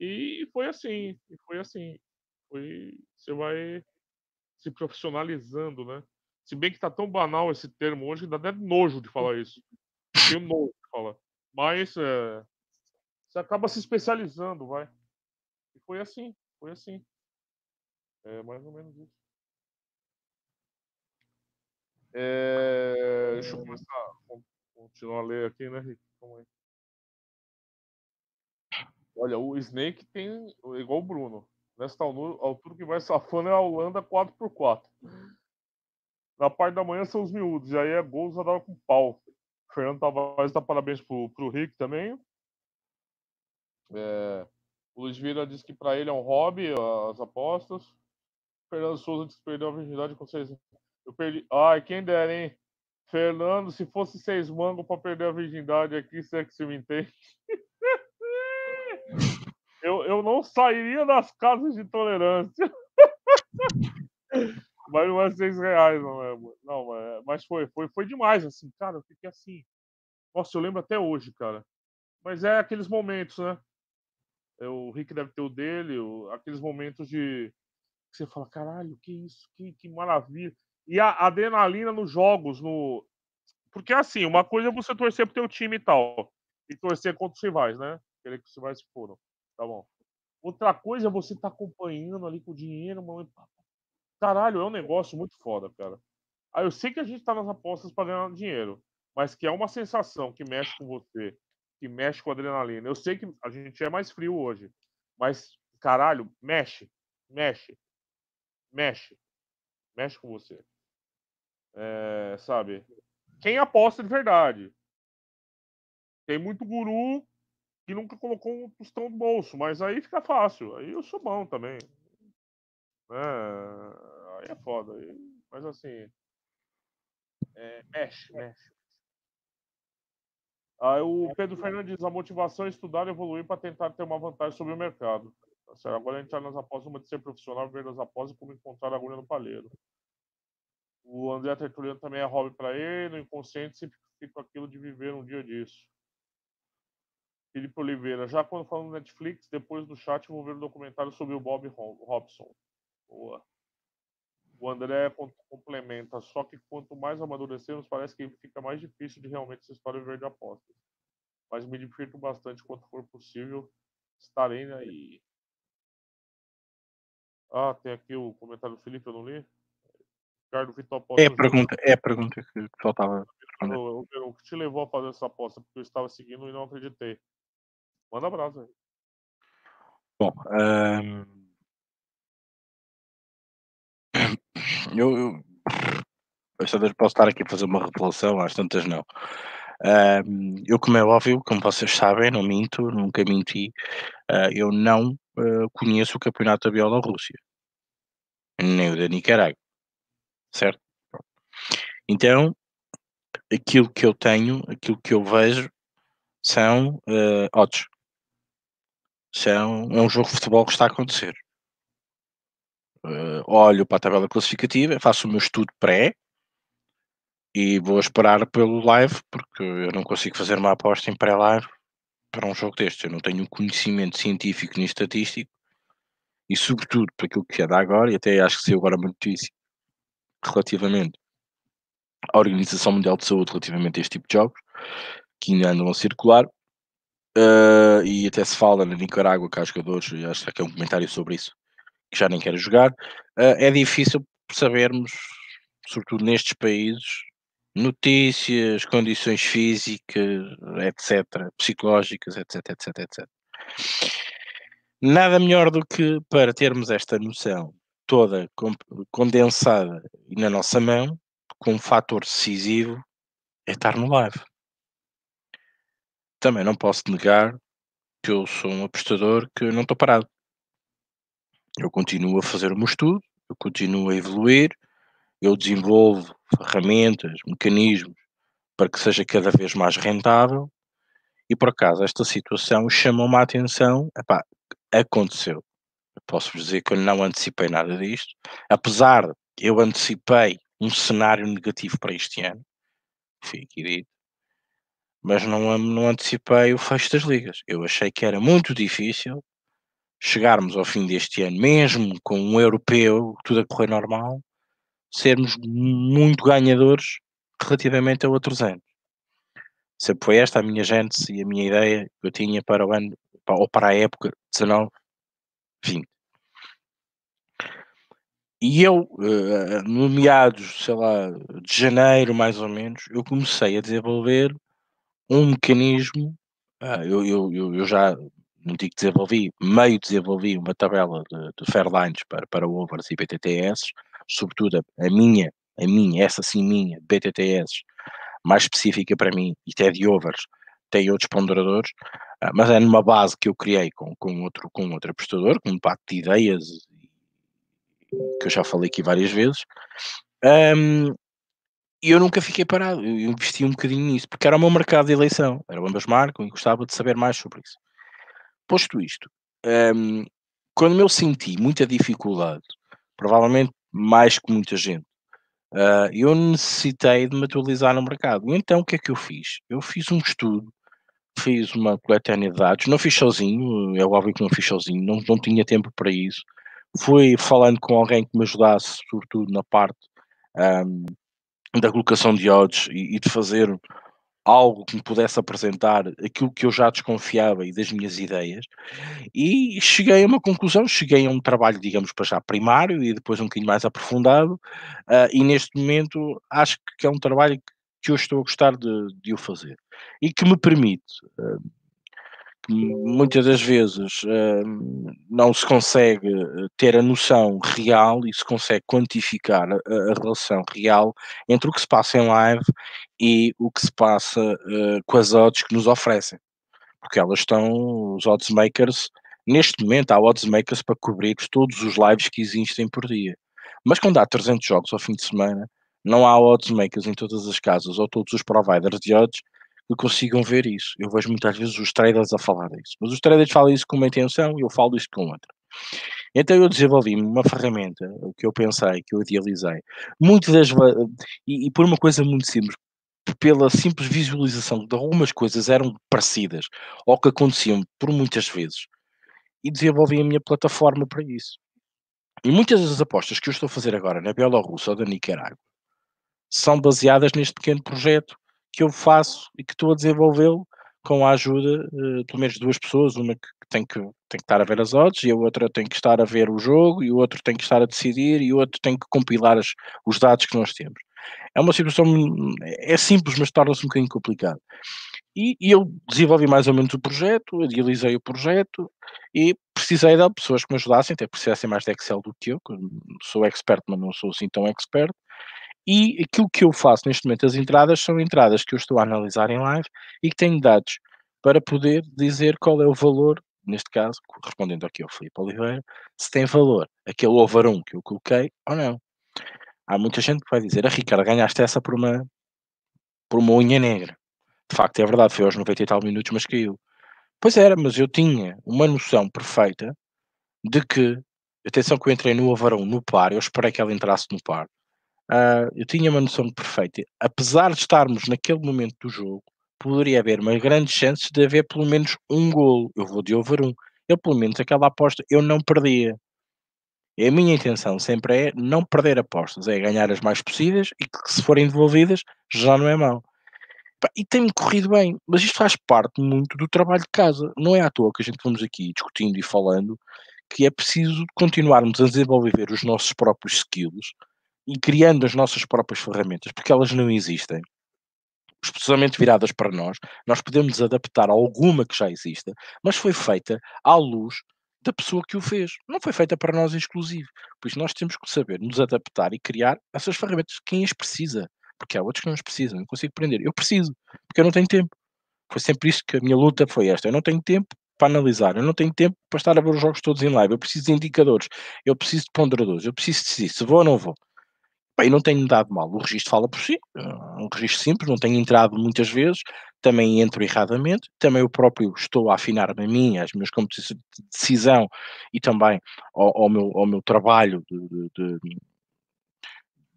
E foi assim, e foi assim. Foi, você vai se profissionalizando, né? Se bem que tá tão banal esse termo hoje, dá até nojo de falar isso. Tenho nojo de falar. Mas é, você acaba se especializando, vai. E foi assim, foi assim. É mais ou menos isso. É, deixa eu começar. Continuar a ler aqui, né, Rick? Olha, o Snake tem igual o Bruno. Nesta altura que vai safando é a Holanda 4x4. Na parte da manhã são os miúdos. E aí é gols dar com pau. Fernando Tavares dá parabéns pro, pro Rick também. É, o Luiz Vira disse que para ele é um hobby as apostas. Fernando Souza disse que perdeu a virgindade com seis. Eu perdi. Ai, quem dera, hein? Fernando, se fosse seis mangos para perder a virgindade aqui, se é que se me entende. [LAUGHS] eu, eu não sairia das casas de tolerância. [LAUGHS] mas não é seis reais, não é? Não, mas foi, foi, foi demais, assim, cara. Eu fiquei assim. Nossa, eu lembro até hoje, cara. Mas é aqueles momentos, né? O Rick deve ter o dele, aqueles momentos de. Que você fala, caralho, que isso, que, que maravilha e a adrenalina nos jogos, no. Porque assim, uma coisa é você torcer pro teu time e tal. E torcer contra os rivais, né? Querer que os rivais foram. Tá bom. Outra coisa é você tá acompanhando ali com o dinheiro, mano. Caralho, é um negócio muito foda, cara. Aí eu sei que a gente tá nas apostas para ganhar dinheiro, mas que é uma sensação que mexe com você, que mexe com a adrenalina. Eu sei que a gente é mais frio hoje, mas caralho, mexe, mexe, mexe, mexe com você. É, sabe? Quem aposta de verdade. Tem muito guru que nunca colocou um tostão no bolso, mas aí fica fácil. Aí eu sou bom também. É, aí é foda. Mas assim. É, mexe, mexe. Aí o Pedro Fernandes diz: a motivação é estudar e evoluir para tentar ter uma vantagem sobre o mercado. Tá Agora está nas apostas, uma de ser profissional, ver as apostas e como encontrar a agulha no palheiro. O André Tertuliano também é hobby para ele, no inconsciente sempre fica aquilo de viver um dia disso. Felipe Oliveira, já quando falando Netflix, depois do chat vou ver o um documentário sobre o Bob Robson. Boa. O André complementa, só que quanto mais amadurecemos, parece que fica mais difícil de realmente essa história viver de apostas. Mas me divirto bastante quanto for possível. Estarei aí. Ah, tem aqui o comentário do Felipe, eu não li. Ricardo Vitor aposta. É a pergunta, é pergunta que faltava. O, o, que te levou a fazer essa aposta? Porque eu estava seguindo e não acreditei. Manda abraço aí. Bom, um... eu, eu, posso estar aqui a fazer uma revelação, às tantas não. Um, eu, como é óbvio, como vocês sabem, não minto, nunca menti, uh, eu não uh, conheço o campeonato da Bielorrússia, nem o da Nicarágua certo? Então, aquilo que eu tenho, aquilo que eu vejo são uh, odds. São, é um jogo de futebol que está a acontecer. Uh, olho para a tabela classificativa, faço o meu estudo pré e vou esperar pelo live, porque eu não consigo fazer uma aposta em pré-live para um jogo deste. Eu não tenho conhecimento científico nem estatístico e sobretudo para aquilo que anda agora, e até acho que saiu agora uma notícia relativamente à Organização Mundial de Saúde relativamente a este tipo de jogos, que ainda andam a circular, uh, e até se fala na Nicarágua que há jogadores, e acho que é um comentário sobre isso, que já nem querem jogar, uh, é difícil sabermos, sobretudo nestes países, notícias, condições físicas, etc., psicológicas, etc, etc, etc. Nada melhor do que para termos esta noção toda condensada e na nossa mão, com um fator decisivo, é estar no live. Também não posso negar que eu sou um apostador que não estou parado. Eu continuo a fazer o meu estudo, eu continuo a evoluir, eu desenvolvo ferramentas, mecanismos para que seja cada vez mais rentável e por acaso esta situação chamou-me a atenção, epá, aconteceu. Eu posso dizer que eu não antecipei nada disto, apesar de eu antecipei um cenário negativo para este ano, fique dito, mas não, não antecipei o fecho das ligas. Eu achei que era muito difícil chegarmos ao fim deste ano, mesmo com um europeu, tudo a correr normal, sermos muito ganhadores relativamente a outros anos. Sempre foi esta a minha gênese e a minha ideia que eu tinha para o ano, ou para a época 19, 20. E eu, eh, no meados, sei lá, de janeiro mais ou menos, eu comecei a desenvolver um mecanismo, ah, eu, eu, eu já não digo desenvolvi, meio desenvolvi uma tabela de, de Fairlines para, para overs e BTTS, sobretudo a, minha, a minha, essa sim minha, BTTS, mais específica para mim, e até de overs, tem outros ponderadores, uh, mas é numa base que eu criei com, com, outro, com outro apostador, com um pacto de ideias, que eu já falei aqui várias vezes, um, e eu nunca fiquei parado, eu investi um bocadinho nisso, porque era o meu mercado de eleição, era ambas marcam e gostava de saber mais sobre isso. Posto isto, um, quando eu senti muita dificuldade, provavelmente mais que muita gente, uh, eu necessitei de me atualizar no mercado. Então o que é que eu fiz? Eu fiz um estudo, fiz uma coletânea de dados, não fiz sozinho, é óbvio que não fiz sozinho, não, não tinha tempo para isso. Fui falando com alguém que me ajudasse, sobretudo na parte um, da colocação de odds e, e de fazer algo que me pudesse apresentar aquilo que eu já desconfiava e das minhas ideias, e cheguei a uma conclusão, cheguei a um trabalho, digamos, para já primário e depois um bocadinho mais aprofundado, uh, e neste momento acho que é um trabalho que eu estou a gostar de, de o fazer e que me permite. Uh, muitas das vezes uh, não se consegue eh, ter a noção real e se consegue quantificar a, relação real entre o que se passa em live e o que se passa uh, com as odds que nos oferecem. Porque elas estão, os odds makers, neste momento há odds makers para cobrir todos os lives que existem por dia. Mas quando há 300 jogos ao fim de semana, não há odds makers em todas as casas ou todos os providers de odds que consigam ver isso. Eu vejo muitas vezes os traders a falar disso, mas os traders falam isso com uma intenção e eu falo isto com outra. Então eu desenvolvi uma ferramenta, o que eu pensei, que eu idealizei, muitas das e, e por uma coisa muito simples, pela simples visualização de algumas coisas eram parecidas ou que aconteciam por muitas vezes e desenvolvi a minha plataforma para isso. E muitas das apostas que eu estou a fazer agora na Bielorrússia ou da Nicarágua são baseadas neste pequeno projeto que eu faço e que estou a desenvolvê-lo com a ajuda uh, pelo menos de duas pessoas, uma que tem que, tem que estar a ver as odds e a outra tem que estar a ver o jogo e o outro tem que estar a decidir e o outro tem que compilar as, os dados que nós temos. É uma situação, é simples, mas torna-se um bocadinho complicado. E, e, eu desenvolvi mais ou menos o projeto, idealizei o projeto e precisei de pessoas que me ajudassem, até precisassem mais de Excel do que eu, que sou expert, mas não sou assim tão expert, e aquilo que eu faço neste momento, as entradas, são entradas que eu estou a analisar em live e que tenho dados para poder dizer qual é o valor, neste caso, respondendo aqui ao Filipe Oliveira, se tem valor aquele over 1 que eu coloquei ou não. Há muita gente que vai dizer, a ah, Ricardo, ganhaste essa por uma, por uma unha negra. De facto, é verdade, foi aos 90 e tal minutos, mas caiu. Pois era, mas eu tinha uma noção perfeita de que, atenção que eu entrei no over 1 no par, eu esperei que ela entrasse no par, Uh, eu tinha uma noção perfeita. Apesar de estarmos naquele momento do jogo, poderia haver uma grande chance de haver pelo menos um golo. Eu vou de over um. Eu, pelo menos, aquela aposta eu não perdia. E a minha intenção sempre é não perder apostas, é ganhar as mais possíveis e que se forem devolvidas já não é mau. e tem-me corrido bem, mas isto faz parte muito do trabalho de casa. Não é à toa que a gente vamos aqui discutindo e falando que é preciso continuarmos a desenvolver os nossos próprios skills e criando as nossas próprias ferramentas, porque elas não existem especialmente viradas para nós, nós podemos adaptar alguma que já exista, mas foi feita à luz da pessoa que o fez. Não foi feita para nós exclusivo. Por isso nós temos que saber nos adaptar e criar essas ferramentas. Quem as precisa? Porque há outros que não as precisam. Não consigo aprender. Eu preciso, porque eu não tenho tempo. Foi sempre isso que a minha luta foi esta. Eu não tenho tempo para analisar. Eu não tenho tempo para estar a ver os jogos todos em live. Eu preciso de indicadores. Eu preciso de ponderadores. Eu preciso de se vou ou não vou. Bem, não tenho dado mal. O registro fala por si. É um registro simples. Não tenho entrado muitas vezes. Também entro erradamente. Também eu próprio estou a afinar-me a mim, as minhas competências de decisão e também ao, ao meu, ao meu trabalho de, de, de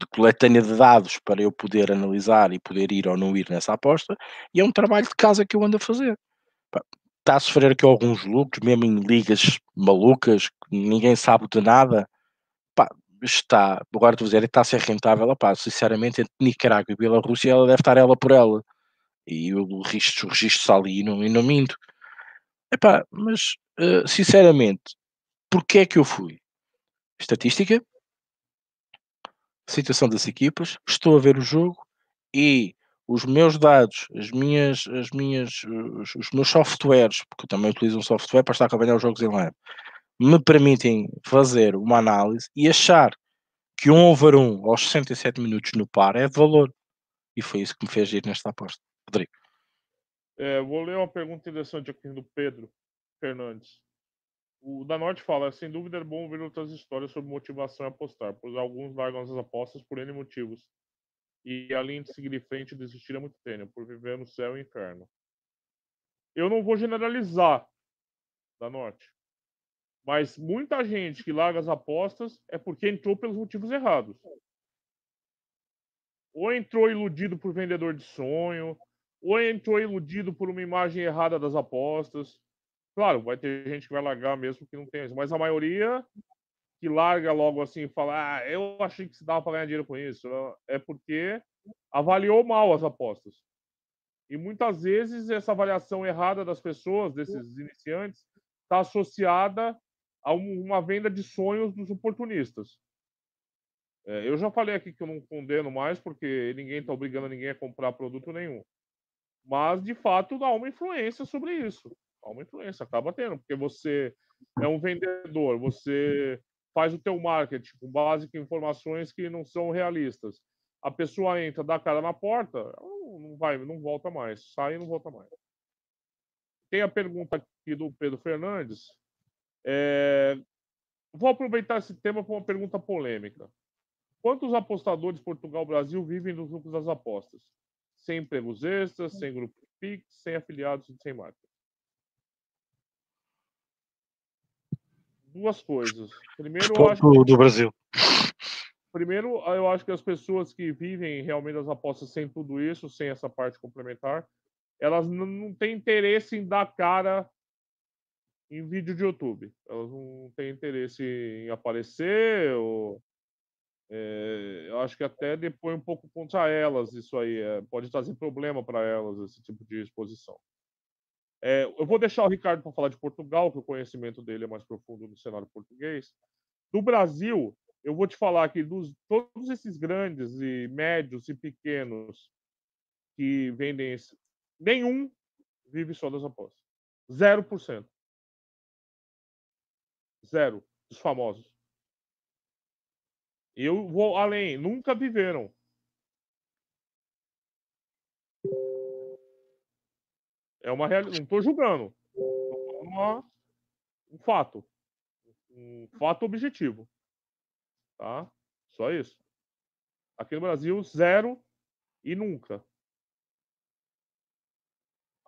de coletânea de dados para eu poder analisar e poder ir ou não ir nessa aposta, e é um trabalho de casa que eu ando a fazer está a sofrer aqui alguns lucros, mesmo em ligas malucas, ninguém sabe de nada. Está, agora estou a dizer, está a ser rentável. Pá, sinceramente, entre Nicarágua e Bielorrússia, ela deve estar ela por ela. E o registro, o registro ali e não, e não minto. Epá, mas, uh, sinceramente, porquê é que eu fui? Estatística, situação das equipas, estou a ver o jogo e os meus dados, as minhas, as minhas, os, os, meus softwares, porque eu também utilizo um software para estar a acompanhar os jogos em live, me permitem fazer uma análise e achar que um over um aos 67 minutos no par é de valor. E foi isso que me fez ir nesta aposta. Rodrigo. É, vou ler uma pergunta interessante aqui do Pedro Fernandes. O da Norte fala, sem dúvida é bom ver outras histórias sobre motivação e apostar, pois alguns largam as apostas por N motivos e a linha de seguir em frente desistir é muito tênue, por viver no céu e inferno. Eu não vou generalizar da Norte, mas muita gente que larga as apostas é porque entrou pelos motivos errados. Ou entrou iludido por vendedor de sonho, ou entrou iludido por uma imagem errada das apostas. Claro, vai ter gente que vai largar mesmo que não tem isso, mas a maioria que larga logo assim e fala: Ah, eu achei que se dava para ganhar dinheiro com isso. É porque avaliou mal as apostas. E muitas vezes essa avaliação errada das pessoas, desses iniciantes, está associada a uma venda de sonhos dos oportunistas. É, eu já falei aqui que eu não condeno mais, porque ninguém está obrigando ninguém a comprar produto nenhum. Mas, de fato, há uma influência sobre isso. Há uma influência, acaba tendo, porque você é um vendedor, você faz o teu marketing com base em informações que não são realistas. A pessoa entra, dá a cara na porta, não vai, não volta mais, sai e não volta mais. Tem a pergunta aqui do Pedro Fernandes. É... Vou aproveitar esse tema para uma pergunta polêmica. Quantos apostadores Portugal-Brasil vivem nos lucros das apostas? Sem empregos extras, sem grupo PIX, sem afiliados e sem marca. duas coisas. Primeiro, eu acho do, do Brasil. Primeiro, eu acho que as pessoas que vivem realmente as apostas sem tudo isso, sem essa parte complementar, elas não têm interesse em dar cara em vídeo de YouTube. Elas não têm interesse em aparecer ou é, eu acho que até depois um pouco contra elas isso aí é, pode trazer problema para elas esse tipo de exposição. É, eu vou deixar o Ricardo para falar de Portugal, que o conhecimento dele é mais profundo no cenário português. Do Brasil, eu vou te falar que dos todos esses grandes e médios e pequenos que vendem esse, nenhum vive só das apostas. Zero por cento. Zero dos famosos. Eu vou além, nunca viveram. É uma realidade. Não estou julgando. Estou falando um fato. Um fato objetivo. Tá? Só isso. Aqui no Brasil, zero e nunca.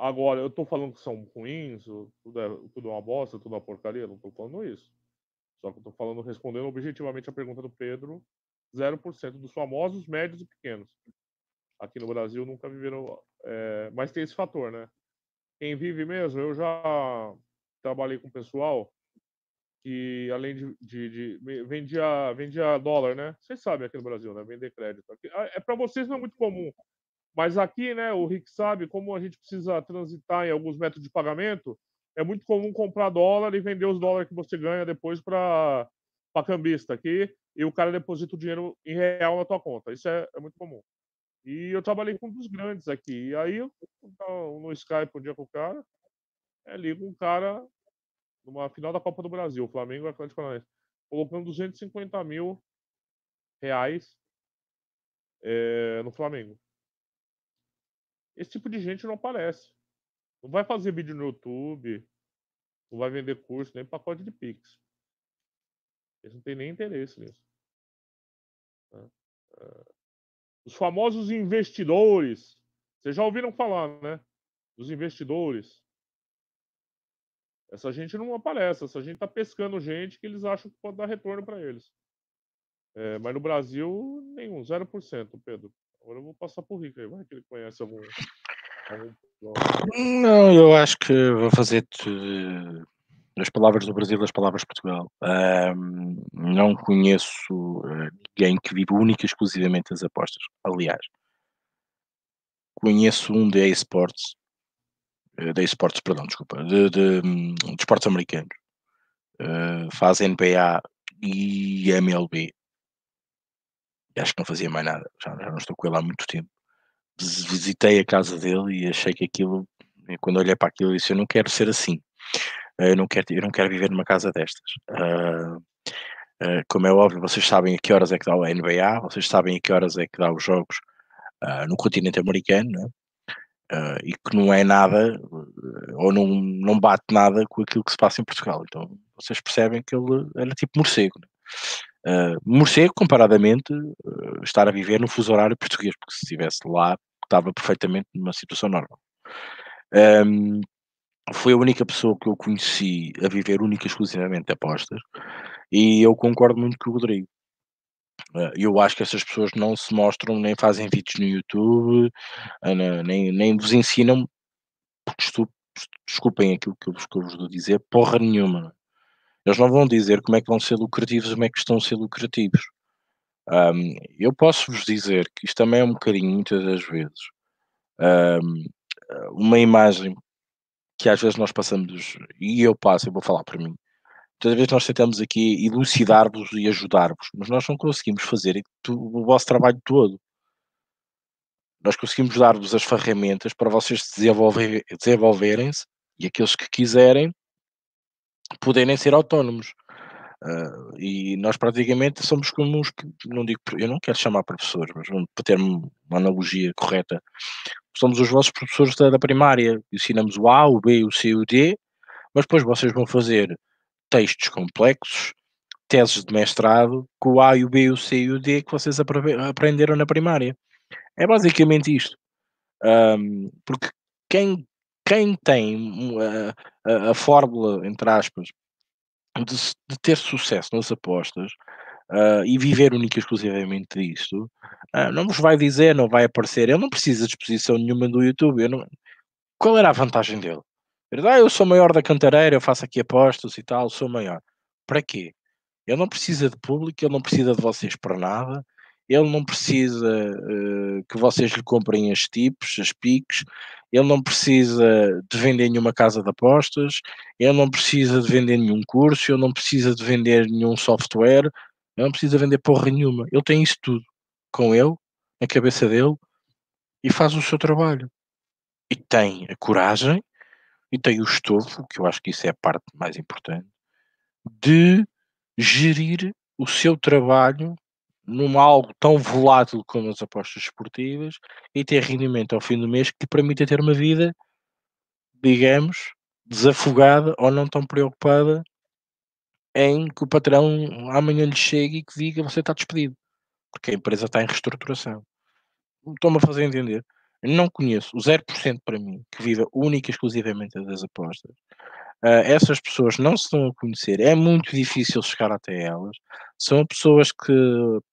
Agora, eu estou falando que são ruins, tudo é, tudo é uma bosta, tudo é uma porcaria, não estou falando isso. Só que eu estou falando, respondendo objetivamente a pergunta do Pedro, 0% dos famosos, médios e pequenos. Aqui no Brasil nunca viveram. É, mas tem esse fator, né? quem vive mesmo, eu já trabalhei com pessoal que além de, de, de vendia, vendia dólar, né? Vocês sabem aqui no Brasil, né? Vender crédito. Aqui, ah, é para vocês não é muito comum, mas aqui, né? O Rick sabe como a gente precisa transitar em alguns métodos de pagamento. É muito comum comprar dólar e vender os dólares que você ganha depois para para cambista aqui e o cara deposita o dinheiro em real na tua conta. Isso é, é muito comum. E eu trabalhei com um dos grandes aqui. E aí, eu, no Skype um dia com o cara, é, ligo um cara numa final da Copa do Brasil, Flamengo e Atlético Paranaense, colocando 250 mil reais é, no Flamengo. Esse tipo de gente não aparece. Não vai fazer vídeo no YouTube, não vai vender curso, nem pacote de Pix. Eles não têm nem interesse nisso. Né? É, os famosos investidores. Vocês já ouviram falar, né? Dos investidores. Essa gente não aparece, essa gente está pescando gente que eles acham que pode dar retorno para eles. É, mas no Brasil, nenhum, 0%, Pedro. Agora eu vou passar por Rico aí, vai que ele conhece algum. Não, eu acho que vou fazer as palavras do Brasil, as palavras de Portugal. Um, não conheço uh, ninguém que vive única e exclusivamente das apostas. Aliás, conheço um de esportes, uh, de esportes, perdão, desculpa, de, de, um, de esportes americanos. Uh, faz NBA e MLB. Acho que não fazia mais nada, já, já não estou com ele há muito tempo. Visitei a casa dele e achei que aquilo, quando olhei para aquilo, eu disse: Eu não quero ser assim eu não quero, eu não quero viver numa casa destas. Uh, uh, como é óbvio, vocês sabem a que horas é que dá o NBA, vocês sabem a que horas é que dá os jogos uh, no continente americano, né? e que não é nada, ou não, não bate nada com aquilo que se passa em Portugal. Então vocês percebem que ele era tipo morcego. Né? Morcego, comparadamente, estar a viver no fuso horário português, porque se estivesse lá, estava perfeitamente numa situação normal. Um, foi a única pessoa que eu conheci a viver única e exclusivamente apostas, e eu concordo muito com o Rodrigo. Eh, eu acho que essas pessoas não se mostram, nem fazem vídeos no YouTube, nem, nem vos ensinam, porque desculpem aquilo que eu, vos, que dizer, porra nenhuma. Eles não vão dizer como é que vão ser lucrativos, como é que estão a ser lucrativos. Um, eu posso vos dizer que isto também é um bocadinho, muitas das vezes, um, uma imagem que às vezes nós passamos, e eu passo, eu vou falar para mim, todas as vezes nós tentamos aqui elucidar-vos e ajudar-vos, mas nós não conseguimos fazer o vosso trabalho todo. Nós conseguimos dar-vos as ferramentas para vocês desenvolver, desenvolverem-se e aqueles que quiserem poderem ser autónomos. Uh, e nós praticamente somos como os não digo, eu não quero chamar professores, mas para ter uma analogia correta, somos os vossos professores da, da primária, ensinamos o A, o B, o C e o D, mas depois vocês vão fazer textos complexos, teses de mestrado, com o A, o B, o C e o D que vocês aprenderam na primária. É basicamente isto. Um, porque quem, quem tem a, a, a fórmula, entre aspas, de, de, ter sucesso nas apostas uh, e viver única e exclusivamente disto, uh, não vos vai dizer, não vai aparecer. Ele não precisa de exposição nenhuma do YouTube. Não... Qual era a vantagem dele? Ele, ah, eu sou maior da cantareira, eu faço aqui apostas e tal, sou maior. Para quê? Ele não precisa de público, ele não precisa de vocês para nada, ele não precisa uh, que vocês lhe comprem as tips, as piques, ele não precisa de vender nenhuma casa de apostas, ele não precisa de vender nenhum curso, ele não precisa de vender nenhum software, ele não precisa vender porra nenhuma. Ele tem isso tudo com ele, na cabeça dele, e faz o seu trabalho. E tem a coragem, e tem o estofo, que eu acho que isso é a parte mais importante, de gerir o seu trabalho num algo tão volátil como as apostas esportivas e ter rendimento ao fim do mês que lhe permita ter uma vida, digamos, desafogada ou não tão preocupada em que o patrão amanhã lhe chegue e que diga você está despedido, porque a empresa está em reestruturação. Estou-me a fazer entender. Eu não conheço o 0% para mim que viva única e exclusivamente das apostas Uh, essas pessoas não se estão a conhecer, é muito difícil chegar até elas. São pessoas que,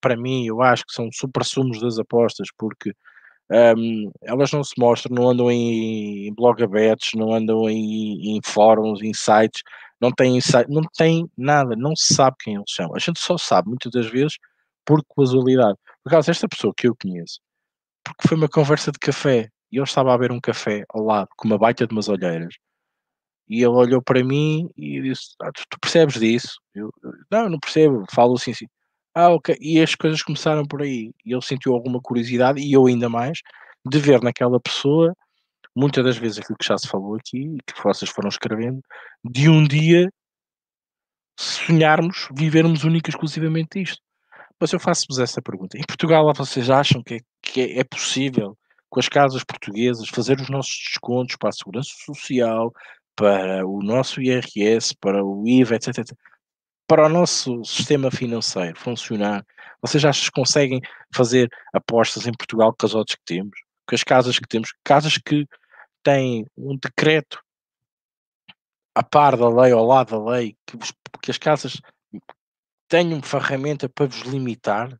para mim, eu acho que são super-sumos das apostas, porque Um, elas não se mostram, não andam em blogabetes, não andam em, em fóruns, em sites, não têm não tem nada, não se sabe quem eles são. A gente só sabe muitas das vezes por casualidade. Por causa esta pessoa que eu conheço, porque foi uma conversa de café e eu estava a beber um café ao lado com uma baita de umas olheiras e ele olhou para mim e disse: ah, tu, tu, percebes disso? Eu, não, não percebo, falo assim, assim. Ah, ok. E as coisas começaram por aí. E ele sentiu alguma curiosidade, e eu ainda mais, de ver naquela pessoa, muitas das vezes aquilo que já se falou aqui, que vocês foram escrevendo, de um dia sonharmos, vivermos única e exclusivamente isto. Mas eu faço-vos essa pergunta. Em Portugal, vocês acham que é, que é, é possível, com as casas portuguesas, fazer os nossos descontos para a segurança social, para o nosso IRS, para o IVA, etc, etc, para o nosso sistema financeiro funcionar, vocês acham que conseguem fazer apostas em Portugal com as outras que temos? Com as casas que temos? Casas que têm um decreto a par da lei, ao lado da lei, que, que as casas tenham ferramenta para vos limitar?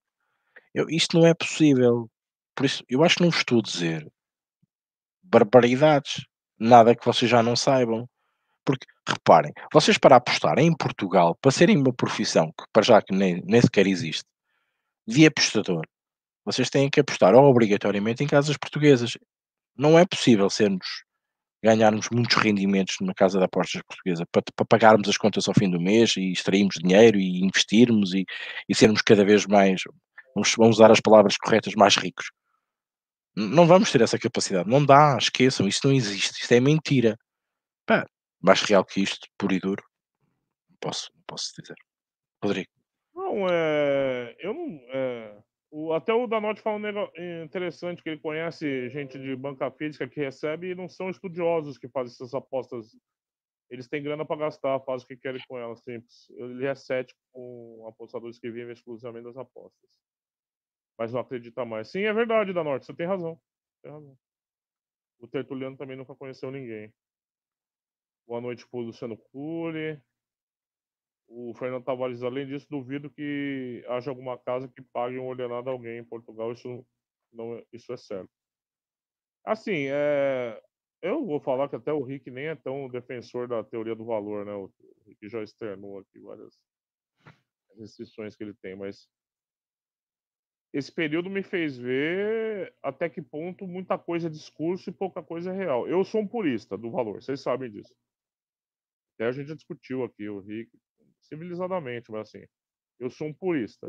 Eu, isto não é possível. Por isso, eu acho que não vos estou a dizer barbaridades nada que vocês já não saibam. Porque, reparem, vocês para apostar em Portugal, para serem uma profissão que para já que nem, nem sequer existe, de apostador, vocês têm que apostar obrigatoriamente em casas portuguesas. Não é possível sermos, ganharmos muitos rendimentos numa casa de apostas portuguesa para, para pagarmos as contas ao fim do mês e extrairmos dinheiro e investirmos e, e sermos cada vez mais, vamos, vamos usar as palavras corretas, mais ricos. Não vamos ter essa capacidade. Não dá, esqueçam, isso não existe. Isto é mentira. Pá, mais real que isto, puro e duro, posso, posso dizer. Rodrigo. Não, é. Eu não. É, o, até o Danotti fala um negócio interessante que ele conhece gente de banca física que recebe e não são estudiosos que fazem essas apostas. Eles têm grana para gastar, fazem o que querem com elas, simples. Ele é cético com apostadores que vivem exclusivamente das apostas mas não acredita mais. Sim, é verdade, da Norte, você tem razão. Tem razão. O Tertuliano também nunca conheceu ninguém. Boa noite pro Luciano Cury. O Fernando Tavares, além disso, duvido que haja alguma casa que pague um ordenado a alguém em Portugal. Isso, não, é, isso é certo. Assim, é, eu vou falar que até o Rick nem é tão defensor da teoria do valor, né? O Rick já externou aqui várias restrições que ele tem, mas esse período me fez ver até que ponto muita coisa é discurso e pouca coisa é real. Eu sou um purista do valor, vocês sabem disso. Até a gente já discutiu aqui, o Rick, civilizadamente, mas assim, eu sou um purista.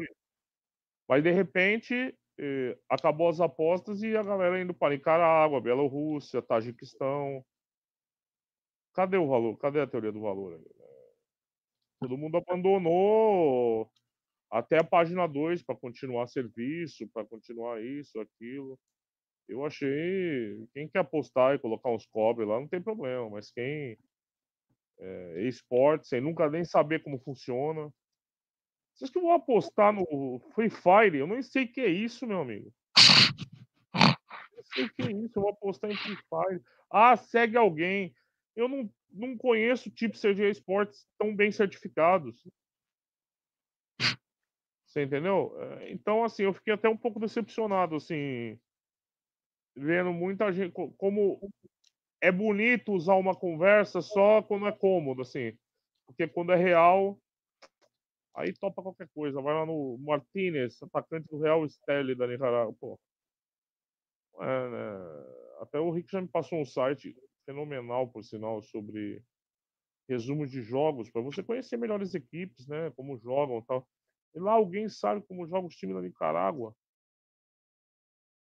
Mas de repente, eh, acabou as apostas e a galera indo para Nicarágua, Bielorrússia, Tajiquistão. Cadê o valor? Cadê a teoria do valor? Todo mundo abandonou até a página 2 para continuar serviço, para continuar isso, aquilo. Eu achei. Quem quer apostar e colocar uns cobre lá, não tem problema, mas quem é esporte, sem nunca nem saber como funciona. Vocês que vão apostar no Free Fire, eu nem sei o que é isso, meu amigo. Eu sei o que é isso, eu vou apostar em Free Fire. Ah, segue alguém. Eu não, não conheço tipos de esportes tão bem certificados. Você entendeu? Eh, então, assim, eu fiquei até um pouco decepcionado, assim, vendo muita gente. Como é bonito usar uma conversa só quando é cômodo, assim. Porque quando é real, aí topa qualquer coisa. Vai lá no Martinez, atacante do Real Esteli da Nicaragua. Pô. É, né? Até o Rick já me passou um site fenomenal, por sinal, sobre resumos de jogos, para você conhecer melhores equipes, né? Como jogam e tal. E lá alguém sabe como joga os times da Nicarágua.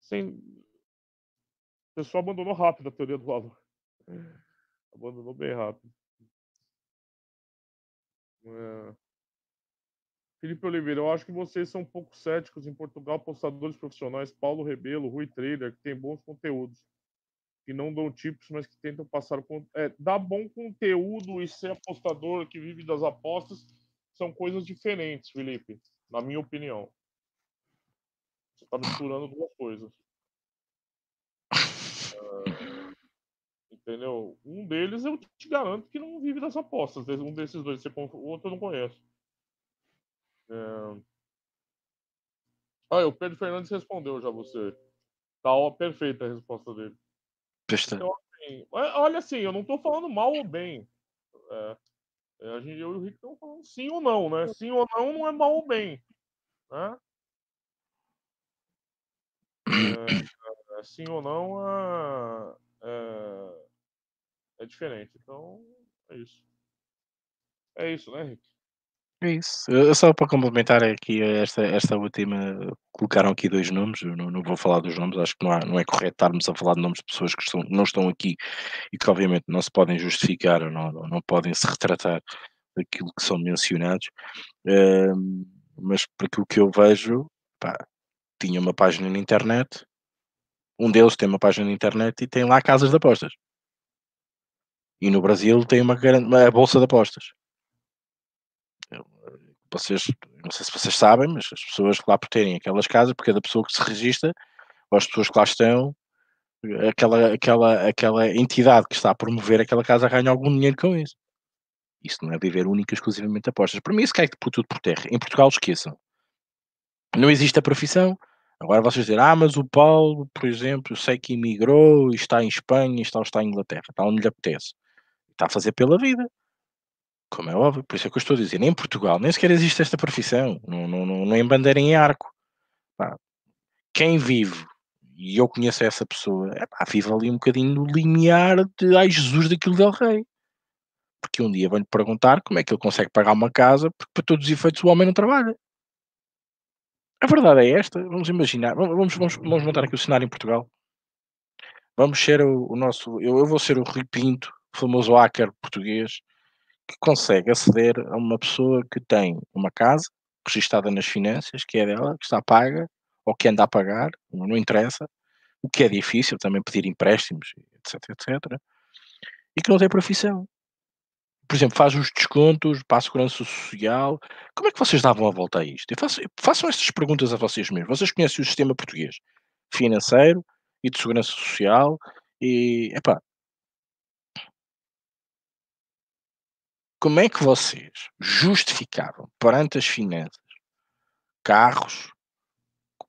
Sem... O pessoal abandonou rápido a teoria do valor. [LAUGHS] Abandonou bem rápido. É... Felipe Oliveira, eu acho que vocês são um pouco céticos em Portugal, apostadores profissionais, Paulo Rebelo, Rui Trader, que tem bons conteúdos, que não dão tipos, mas que tentam passar é, dar bom conteúdo e ser apostador que vive das apostas são coisas diferentes, Felipe, na minha opinião. Você está misturando duas coisas. Uh, entendeu? Um deles eu te garanto que não vive das apostas. Um desses dois, o outro eu não conheço. É... Ah, o Pedro Fernandes respondeu já você. Tal, perfeita a resposta dele. Então, assim, olha assim, eu não estou falando mal ou bem. É, a gente, eu e o Rick estamos falando sim ou não, né? Sim ou não não é mal ou bem. Né? É, é, sim ou não é, é, é diferente. Então, é isso. É isso, né, Rick? É isso. Só para complementar aqui esta, esta última, colocaram aqui dois nomes, eu não, não vou falar dos nomes, acho que não, há, não é correto estarmos a falar de nomes de pessoas que estão, não estão aqui e que obviamente não se podem justificar ou não, não, não podem se retratar daquilo que são mencionados, mas por aquilo que eu vejo, pá, tinha uma página na internet, um deles tem uma página na internet e tem lá casas de apostas. E no Brasil tem uma, uma bolsa de apostas vocês, não sei se vocês sabem, mas as pessoas que lá por terem aquelas casas, porque cada pessoa que se registra, ou as pessoas que lá estão, aquela, aquela, aquela entidade que está a promover aquela casa ganha algum dinheiro com isso. Isso não é viver única exclusivamente apostas. Para mim, isso cai por tudo por terra. Em Portugal, esqueçam. Não existe a profissão. Agora vocês dizem, ah, mas o Paulo, por exemplo, sei que emigrou está em Espanha está, está em Inglaterra, está onde lhe apetece. Está a fazer pela vida. Como é óbvio, por isso é que eu estou a dizer, em Portugal nem sequer existe esta profissão, não, não, não, não embandeira em arco. Pá, quem vive, e eu conheço essa pessoa, é pá, vive ali um bocadinho no limiar de ai Jesus daquilo del rei. Porque um dia vão-lhe perguntar como é que ele consegue pagar uma casa, porque para todos os efeitos o homem não trabalha. A verdade é esta, vamos imaginar, vamos, vamos, vamos montar aqui o cenário em Portugal. Vamos ser o, o nosso, eu, eu vou ser o Rui Pinto, famoso hacker português, que consegue aceder a uma pessoa que tem uma casa registada nas finanças, que é dela, que está paga, ou que anda a pagar, não interessa, o que é difícil também pedir empréstimos, etc, etc, e que não tem profissão. Por exemplo, faz os descontos para a segurança social. Como é que vocês davam a volta a isto? Faço, façam estas perguntas a vocês mesmos. Vocês conhecem o sistema português financeiro e de segurança social e, epá, Como é que vocês justificavam perante as finanças carros,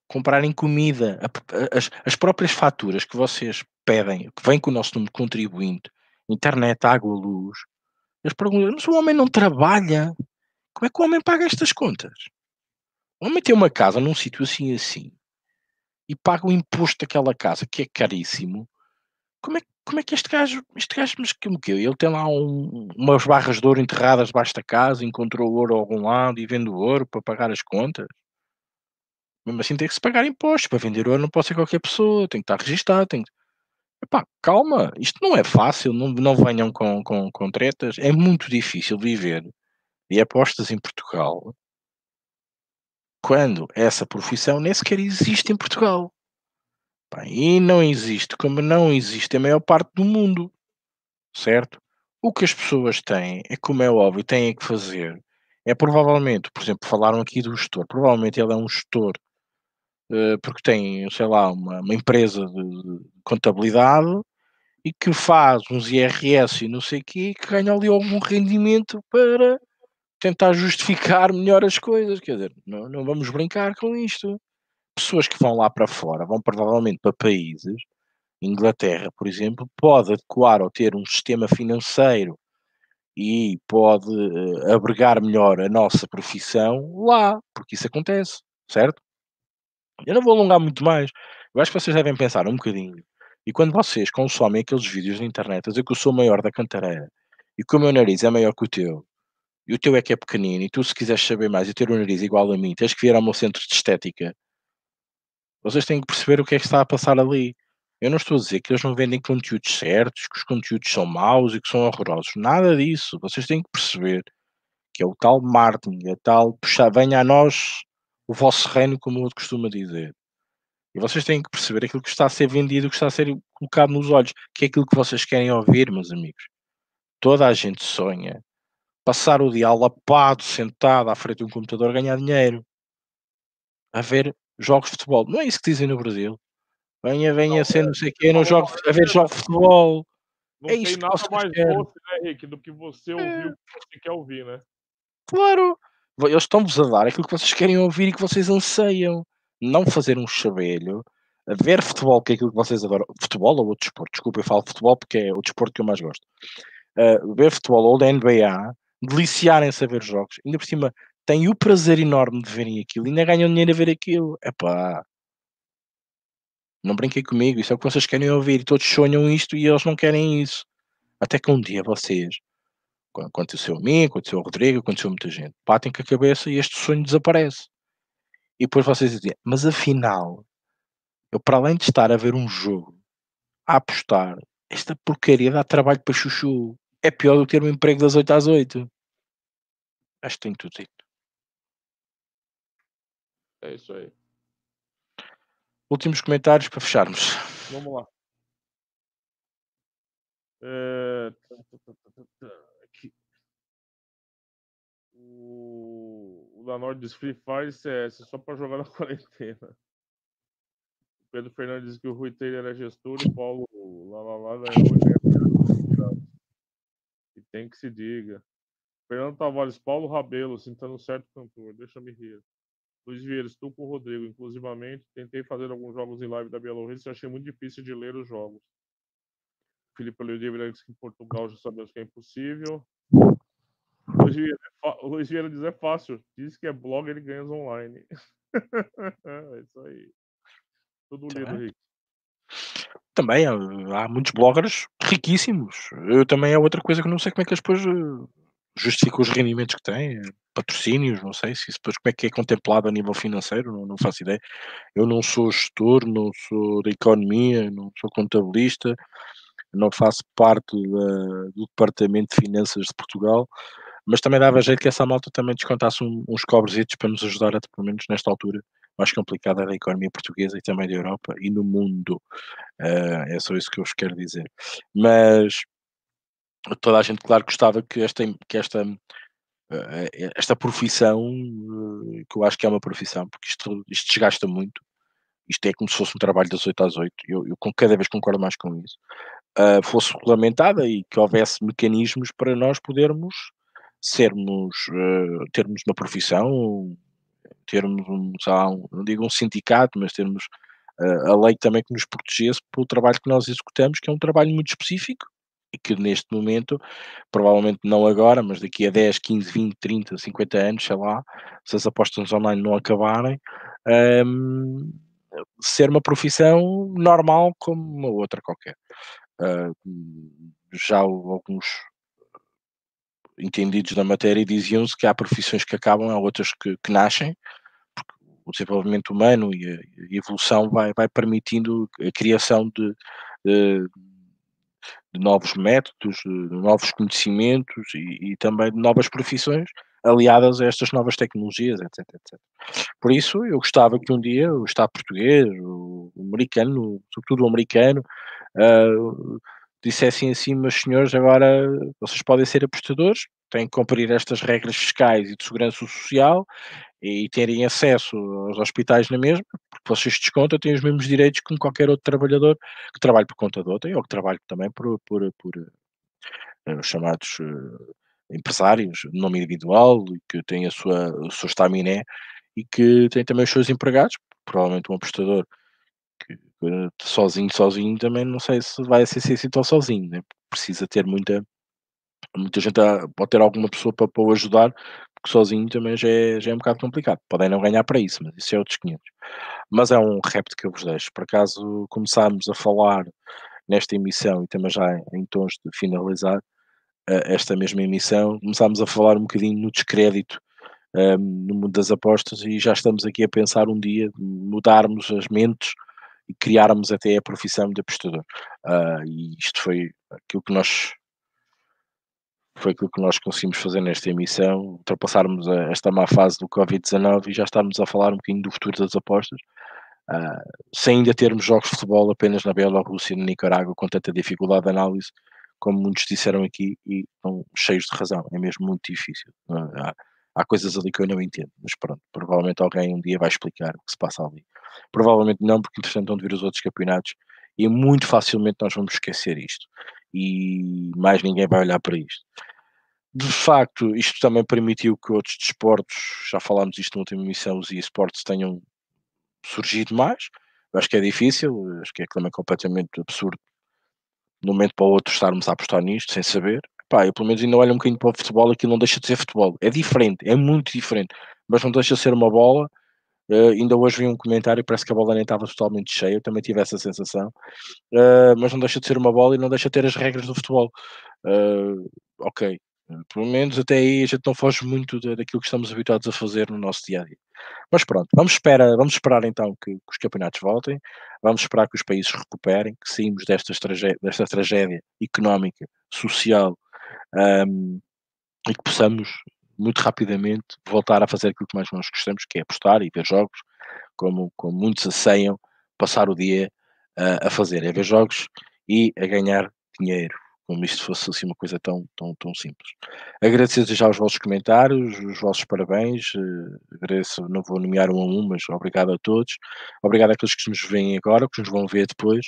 comprarem comida, as, as próprias faturas que vocês pedem, que vêm com o nosso número de contribuinte, internet, água, luz, eles perguntam, mas o homem não trabalha, como é que o homem paga estas contas? O homem tem uma casa num sítio assim assim e paga o imposto daquela casa, que é caríssimo. Como é, como é que este gajo, este gajo, mas como que Ele tem lá um, umas barras de ouro enterradas debaixo da casa, encontrou ouro a algum lado e vende ouro para pagar as contas. Mesmo assim tem que se pagar impostos. Para vender ouro não pode ser qualquer pessoa, tem que estar registado. Tem que... Epá, calma, isto não é fácil, não, não venham com, com, com tretas. É muito difícil viver e apostas em Portugal quando essa profissão nem sequer existe em Portugal. E não existe, como não existe a maior parte do mundo, certo? O que as pessoas têm, é como é óbvio, têm que fazer, é provavelmente, por exemplo, falaram aqui do gestor, provavelmente ele é um gestor, uh, porque tem, sei lá, uma, uma empresa de, contabilidade e que faz uns IRS e não sei o quê, que ganha ali algum rendimento para tentar justificar [LAUGHS] melhor as coisas, quer dizer, não, não vamos brincar com isto pessoas que vão lá para fora, vão provavelmente para países, Inglaterra, por exemplo, pode adequar ou ter um sistema financeiro e pode uh, abrigar melhor a nossa profissão lá, porque isso acontece, certo? Eu não vou alongar muito mais. Eu acho que vocês devem pensar um bocadinho. E quando vocês consomem aqueles vídeos na internet a dizer que eu sou maior da cantareira e que o meu nariz é maior que o teu, e o teu é que é pequenino, e tu, se quiseres saber mais e ter um nariz igual a mim, tens que vir ao meu centro de estética vocês têm que perceber o que é que está a passar ali. Eu não estou a dizer que eles não vendem conteúdos certos, que os conteúdos são maus e que são horrorosos. Nada disso. Vocês têm que perceber que é o tal marketing, é tal puxar, venha a nós o vosso reino, como o outro costuma dizer. E vocês têm que perceber aquilo que está a ser vendido, que está a ser colocado nos olhos, que é aquilo que vocês querem ouvir, meus amigos. Toda a gente sonha passar o dia alapado, sentado à frente de um computador, ganhar dinheiro. A ver jogos de futebol. Não é isso que dizem no Brasil. Venha, venha não, ser é, não sei o quê, não jogo, a ver jogo de futebol. Não é tem nada mais doce, né, Rick, do que você ouvir é. o que você quer ouvir, né? Claro! Eles estão-vos a dar aquilo que vocês querem ouvir e que vocês anseiam. Não fazer um chabelho a ver futebol, que é aquilo que vocês adoram, futebol ou outro desporto, desculpa, eu falo futebol porque é o desporto que eu mais gosto. Uh, ver futebol ou da NBA, deliciarem-se a ver jogos, ainda por cima têm o prazer enorme de verem aquilo, ainda ganham dinheiro a ver aquilo. É pá, não brinquem comigo, isso é o que vocês querem ouvir, e todos sonham isto e eles não querem isso. Até que um dia vocês, aconteceu a mim, aconteceu ao Rodrigo, aconteceu a muita gente, batem com a cabeça e este sonho desaparece. E depois vocês dizem, mas afinal, eu para além de estar a ver um jogo, a apostar, esta porcaria dá trabalho para chuchu. É pior do que ter um emprego das 8 às 8. Acho que tem tudo dito. É isso aí. Últimos comentários para fecharmos. Vamos lá. É... Aqui. O, o da Nord diz Free Fire CS só para jogar na [LAUGHS] quarentena. Pedro Fernandes diz que o Rui Taylor é gestor e o Paulo lá lá lá e tem que se diga. Fernando Tavares, Paulo Rabelo, sentando certo cantor, deixa-me rir. Luiz Vieira, estou com o Rodrigo, inclusivamente. Tentei fazer alguns jogos em live da Bielorrússia e achei muito difícil de ler os jogos. Felipe Oliveira diz que em Portugal já sabemos que é impossível. Luiz Vieira, é Luiz Vieira diz é fácil. Diz que é blogger e ganha online. [LAUGHS] é isso aí. Tudo lido. Rick. Também há muitos bloggers riquíssimos. Eu também é outra coisa que não sei como é que eles depois justificam os rendimentos que têm, patrocínios, não sei se depois como é que é contemplado a nível financeiro, não, não faço ideia. Eu não sou gestor, não sou da economia, não sou contabilista, não faço parte da, do Departamento de Finanças de Portugal, mas também dava jeito que essa malta também descontasse um, uns cobresitos para nos ajudar, até pelo menos nesta altura mais complicada da economia portuguesa e também da Europa e no mundo. Uh, é só isso que eu vos quero dizer. Mas toda a gente, claro, gostava que esta, que esta, uh, esta profissão, uh, que eu acho que é uma profissão, porque isto, isto desgasta muito. Isto é como se fosse um trabalho das 8 às 8, eu, eu cada vez concordo mais com isso. fosse regulamentada e que houvesse mecanismos para nós podermos sermos, termos uma profissão, termos um, um, não digo um sindicato, mas termos uh, a lei também que nos protegesse pelo trabalho que nós executamos, que é um trabalho muito específico que neste momento, provavelmente não agora, mas daqui a 10, 15, 20, 30, 50 anos, sei lá, se as apostas online não acabarem, um, ser uma profissão normal como uma outra qualquer. Uh, já alguns entendidos da matéria diziam-se que há profissões que acabam, há outras que, que nascem, o desenvolvimento humano e a, evolução vai, vai permitindo a criação de, de, de novos métodos, de novos conhecimentos e, e, também de novas profissões aliadas a estas novas tecnologias, etc, etc. Por isso, eu gostava que um dia o Estado português, o, americano, sobretudo o americano, uh, dissessem assim, meus senhores, agora vocês podem ser apostadores, têm que cumprir estas regras fiscais e de segurança social e terem acesso aos hospitais na mesma, porque vocês descontam, têm os mesmos direitos que qualquer outro trabalhador que trabalhe por conta de outra ou que trabalhe também por, por, por uh, chamados uh, empresários de nome individual que têm a sua, o seu estaminé e que têm também os seus empregados, provavelmente um apostador que, sozinho, sozinho também não sei se vai ser assim tão sozinho, né? precisa ter muita muita gente a, pode ter alguma pessoa para, para o ajudar, porque sozinho também já é, já é um bocado complicado. Podem não ganhar para isso, mas isso é outros 500. Mas é um repto que eu vos deixo. Por acaso começámos a falar nesta emissão e também já em tons de finalizar uh, esta mesma emissão, começámos a falar um bocadinho no descrédito um, ehm, no mundo das apostas e já estamos aqui a pensar um dia mudarmos as mentes e criarmos até a profissão de apostador. Uh, e isto foi aquilo que nós foi aquilo que nós conseguimos fazer nesta emissão, ultrapassarmos a, esta má fase do Covid-19 e já estamos a falar um bocadinho do futuro das apostas, uh, sem ainda termos jogos de futebol apenas na Bielorrússia e na Nicarágua, com tanta dificuldade de análise, como muitos disseram aqui, e estão cheios de razão, é mesmo muito difícil. Há, há coisas ali que eu não entendo, mas pronto, provavelmente alguém um dia vai explicar o que se passa ali. Provavelmente não, porque entretanto vão vir os outros campeonatos e muito facilmente nós vamos esquecer isto e mais ninguém vai olhar para isto. De facto, isto também permitiu que outros desportos, já falámos isto na última emissão, os esportes tenham surgido mais, acho que é difícil, acho que é também completamente absurdo de um momento para o outro estarmos a apostar nisto sem saber. Pá, eu pelo menos ainda olho um bocadinho para o futebol, aquilo não deixa de ser futebol. É diferente, é muito diferente, mas não deixa de ser uma bola. Uh, ainda hoje vi um comentário, parece que a bola nem estava totalmente cheia, eu também tive essa sensação. Uh, mas não deixa de ser uma bola e não deixa de ter as regras do futebol. Uh, ok, pelo menos até aí a gente não foge muito daquilo que estamos habituados a fazer no nosso dia a dia. Mas pronto, vamos esperar, vamos esperar então que, que os campeonatos voltem, vamos esperar que os países recuperem, que saímos desta desta tragédia económica, social um, e que possamos muito rapidamente voltar a fazer aquilo que mais nós gostamos, que é apostar e ver jogos, como, como muitos asseiam, passar o dia uh, a fazer, é ver jogos e a ganhar dinheiro como isto fosse assim uma coisa tão, tão, tão simples. Agradecer já os vossos comentários, os vossos parabéns, uh, agradeço, não vou nomear um a um, mas obrigado a todos, obrigado àqueles que nos veem agora, que nos vão ver depois,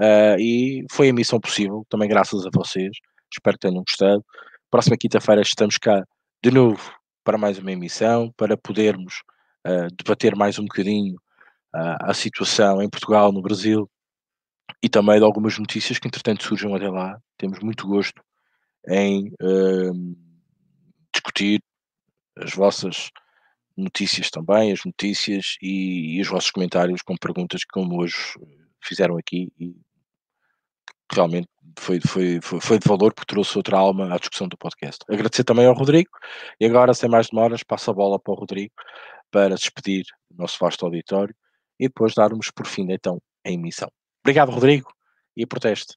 uh, e foi a missão possível, também graças a vocês, espero que tenham gostado. Próxima quinta-feira estamos cá de novo para mais uma emissão, para podermos uh, debater mais um bocadinho a situação em Portugal, no Brasil, e também de algumas notícias que entretanto surjam até lá. Temos muito gosto em uh, discutir as vossas notícias também, as notícias e, e, os vossos comentários com perguntas como hoje fizeram aqui e realmente foi, foi, foi, foi de valor porque trouxe outra alma à discussão do podcast. Agradecer também ao Rodrigo e agora, sem mais demoras, passo a bola para o Rodrigo para despedir o nosso vasto auditório e depois darmos por fim então a emissão. Obrigado, Rodrigo, e protesto.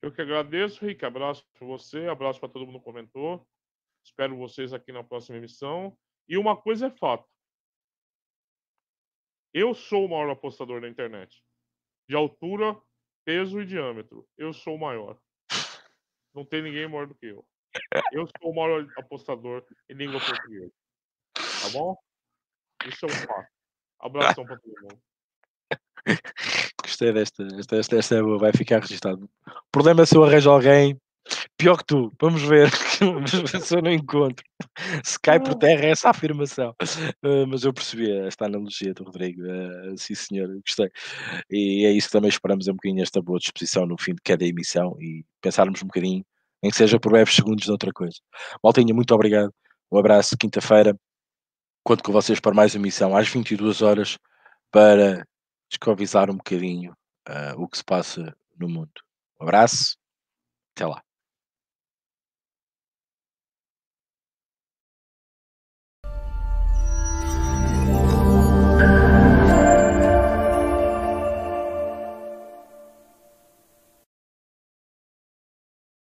Eu que agradeço, Rick. Abraço para você, abraço para todo mundo que comentou. Espero vocês aqui na próxima emissão. E uma coisa é fato. Eu sou o maior apostador da internet. De altura, peso e diâmetro. Eu sou o maior. Não tem ninguém maior do que eu. Eu sou o maior apostador em língua portuguesa. Tá bom? Isso é um fato. Abração para todo mundo. Gostei desta, esta, esta, esta é boa, vai ficar registado. O problema é se eu arranjo alguém pior que tu, vamos ver, [LAUGHS] vamos ver se eu não encontro. Se cai por terra é essa afirmação. Uh, mas eu percebi esta analogia do Rodrigo, uh, sim senhor, gostei. E é isso que também esperamos um bocadinho esta boa disposição no fim de cada emissão e pensarmos um bocadinho, em que seja por breves segundos de outra coisa. Maltinha, muito obrigado, um abraço, quinta-feira, conto com vocês para mais uma emissão às 22 horas para descovizar um bocadinho uh, o que se passa no mundo. Um abraço, até lá.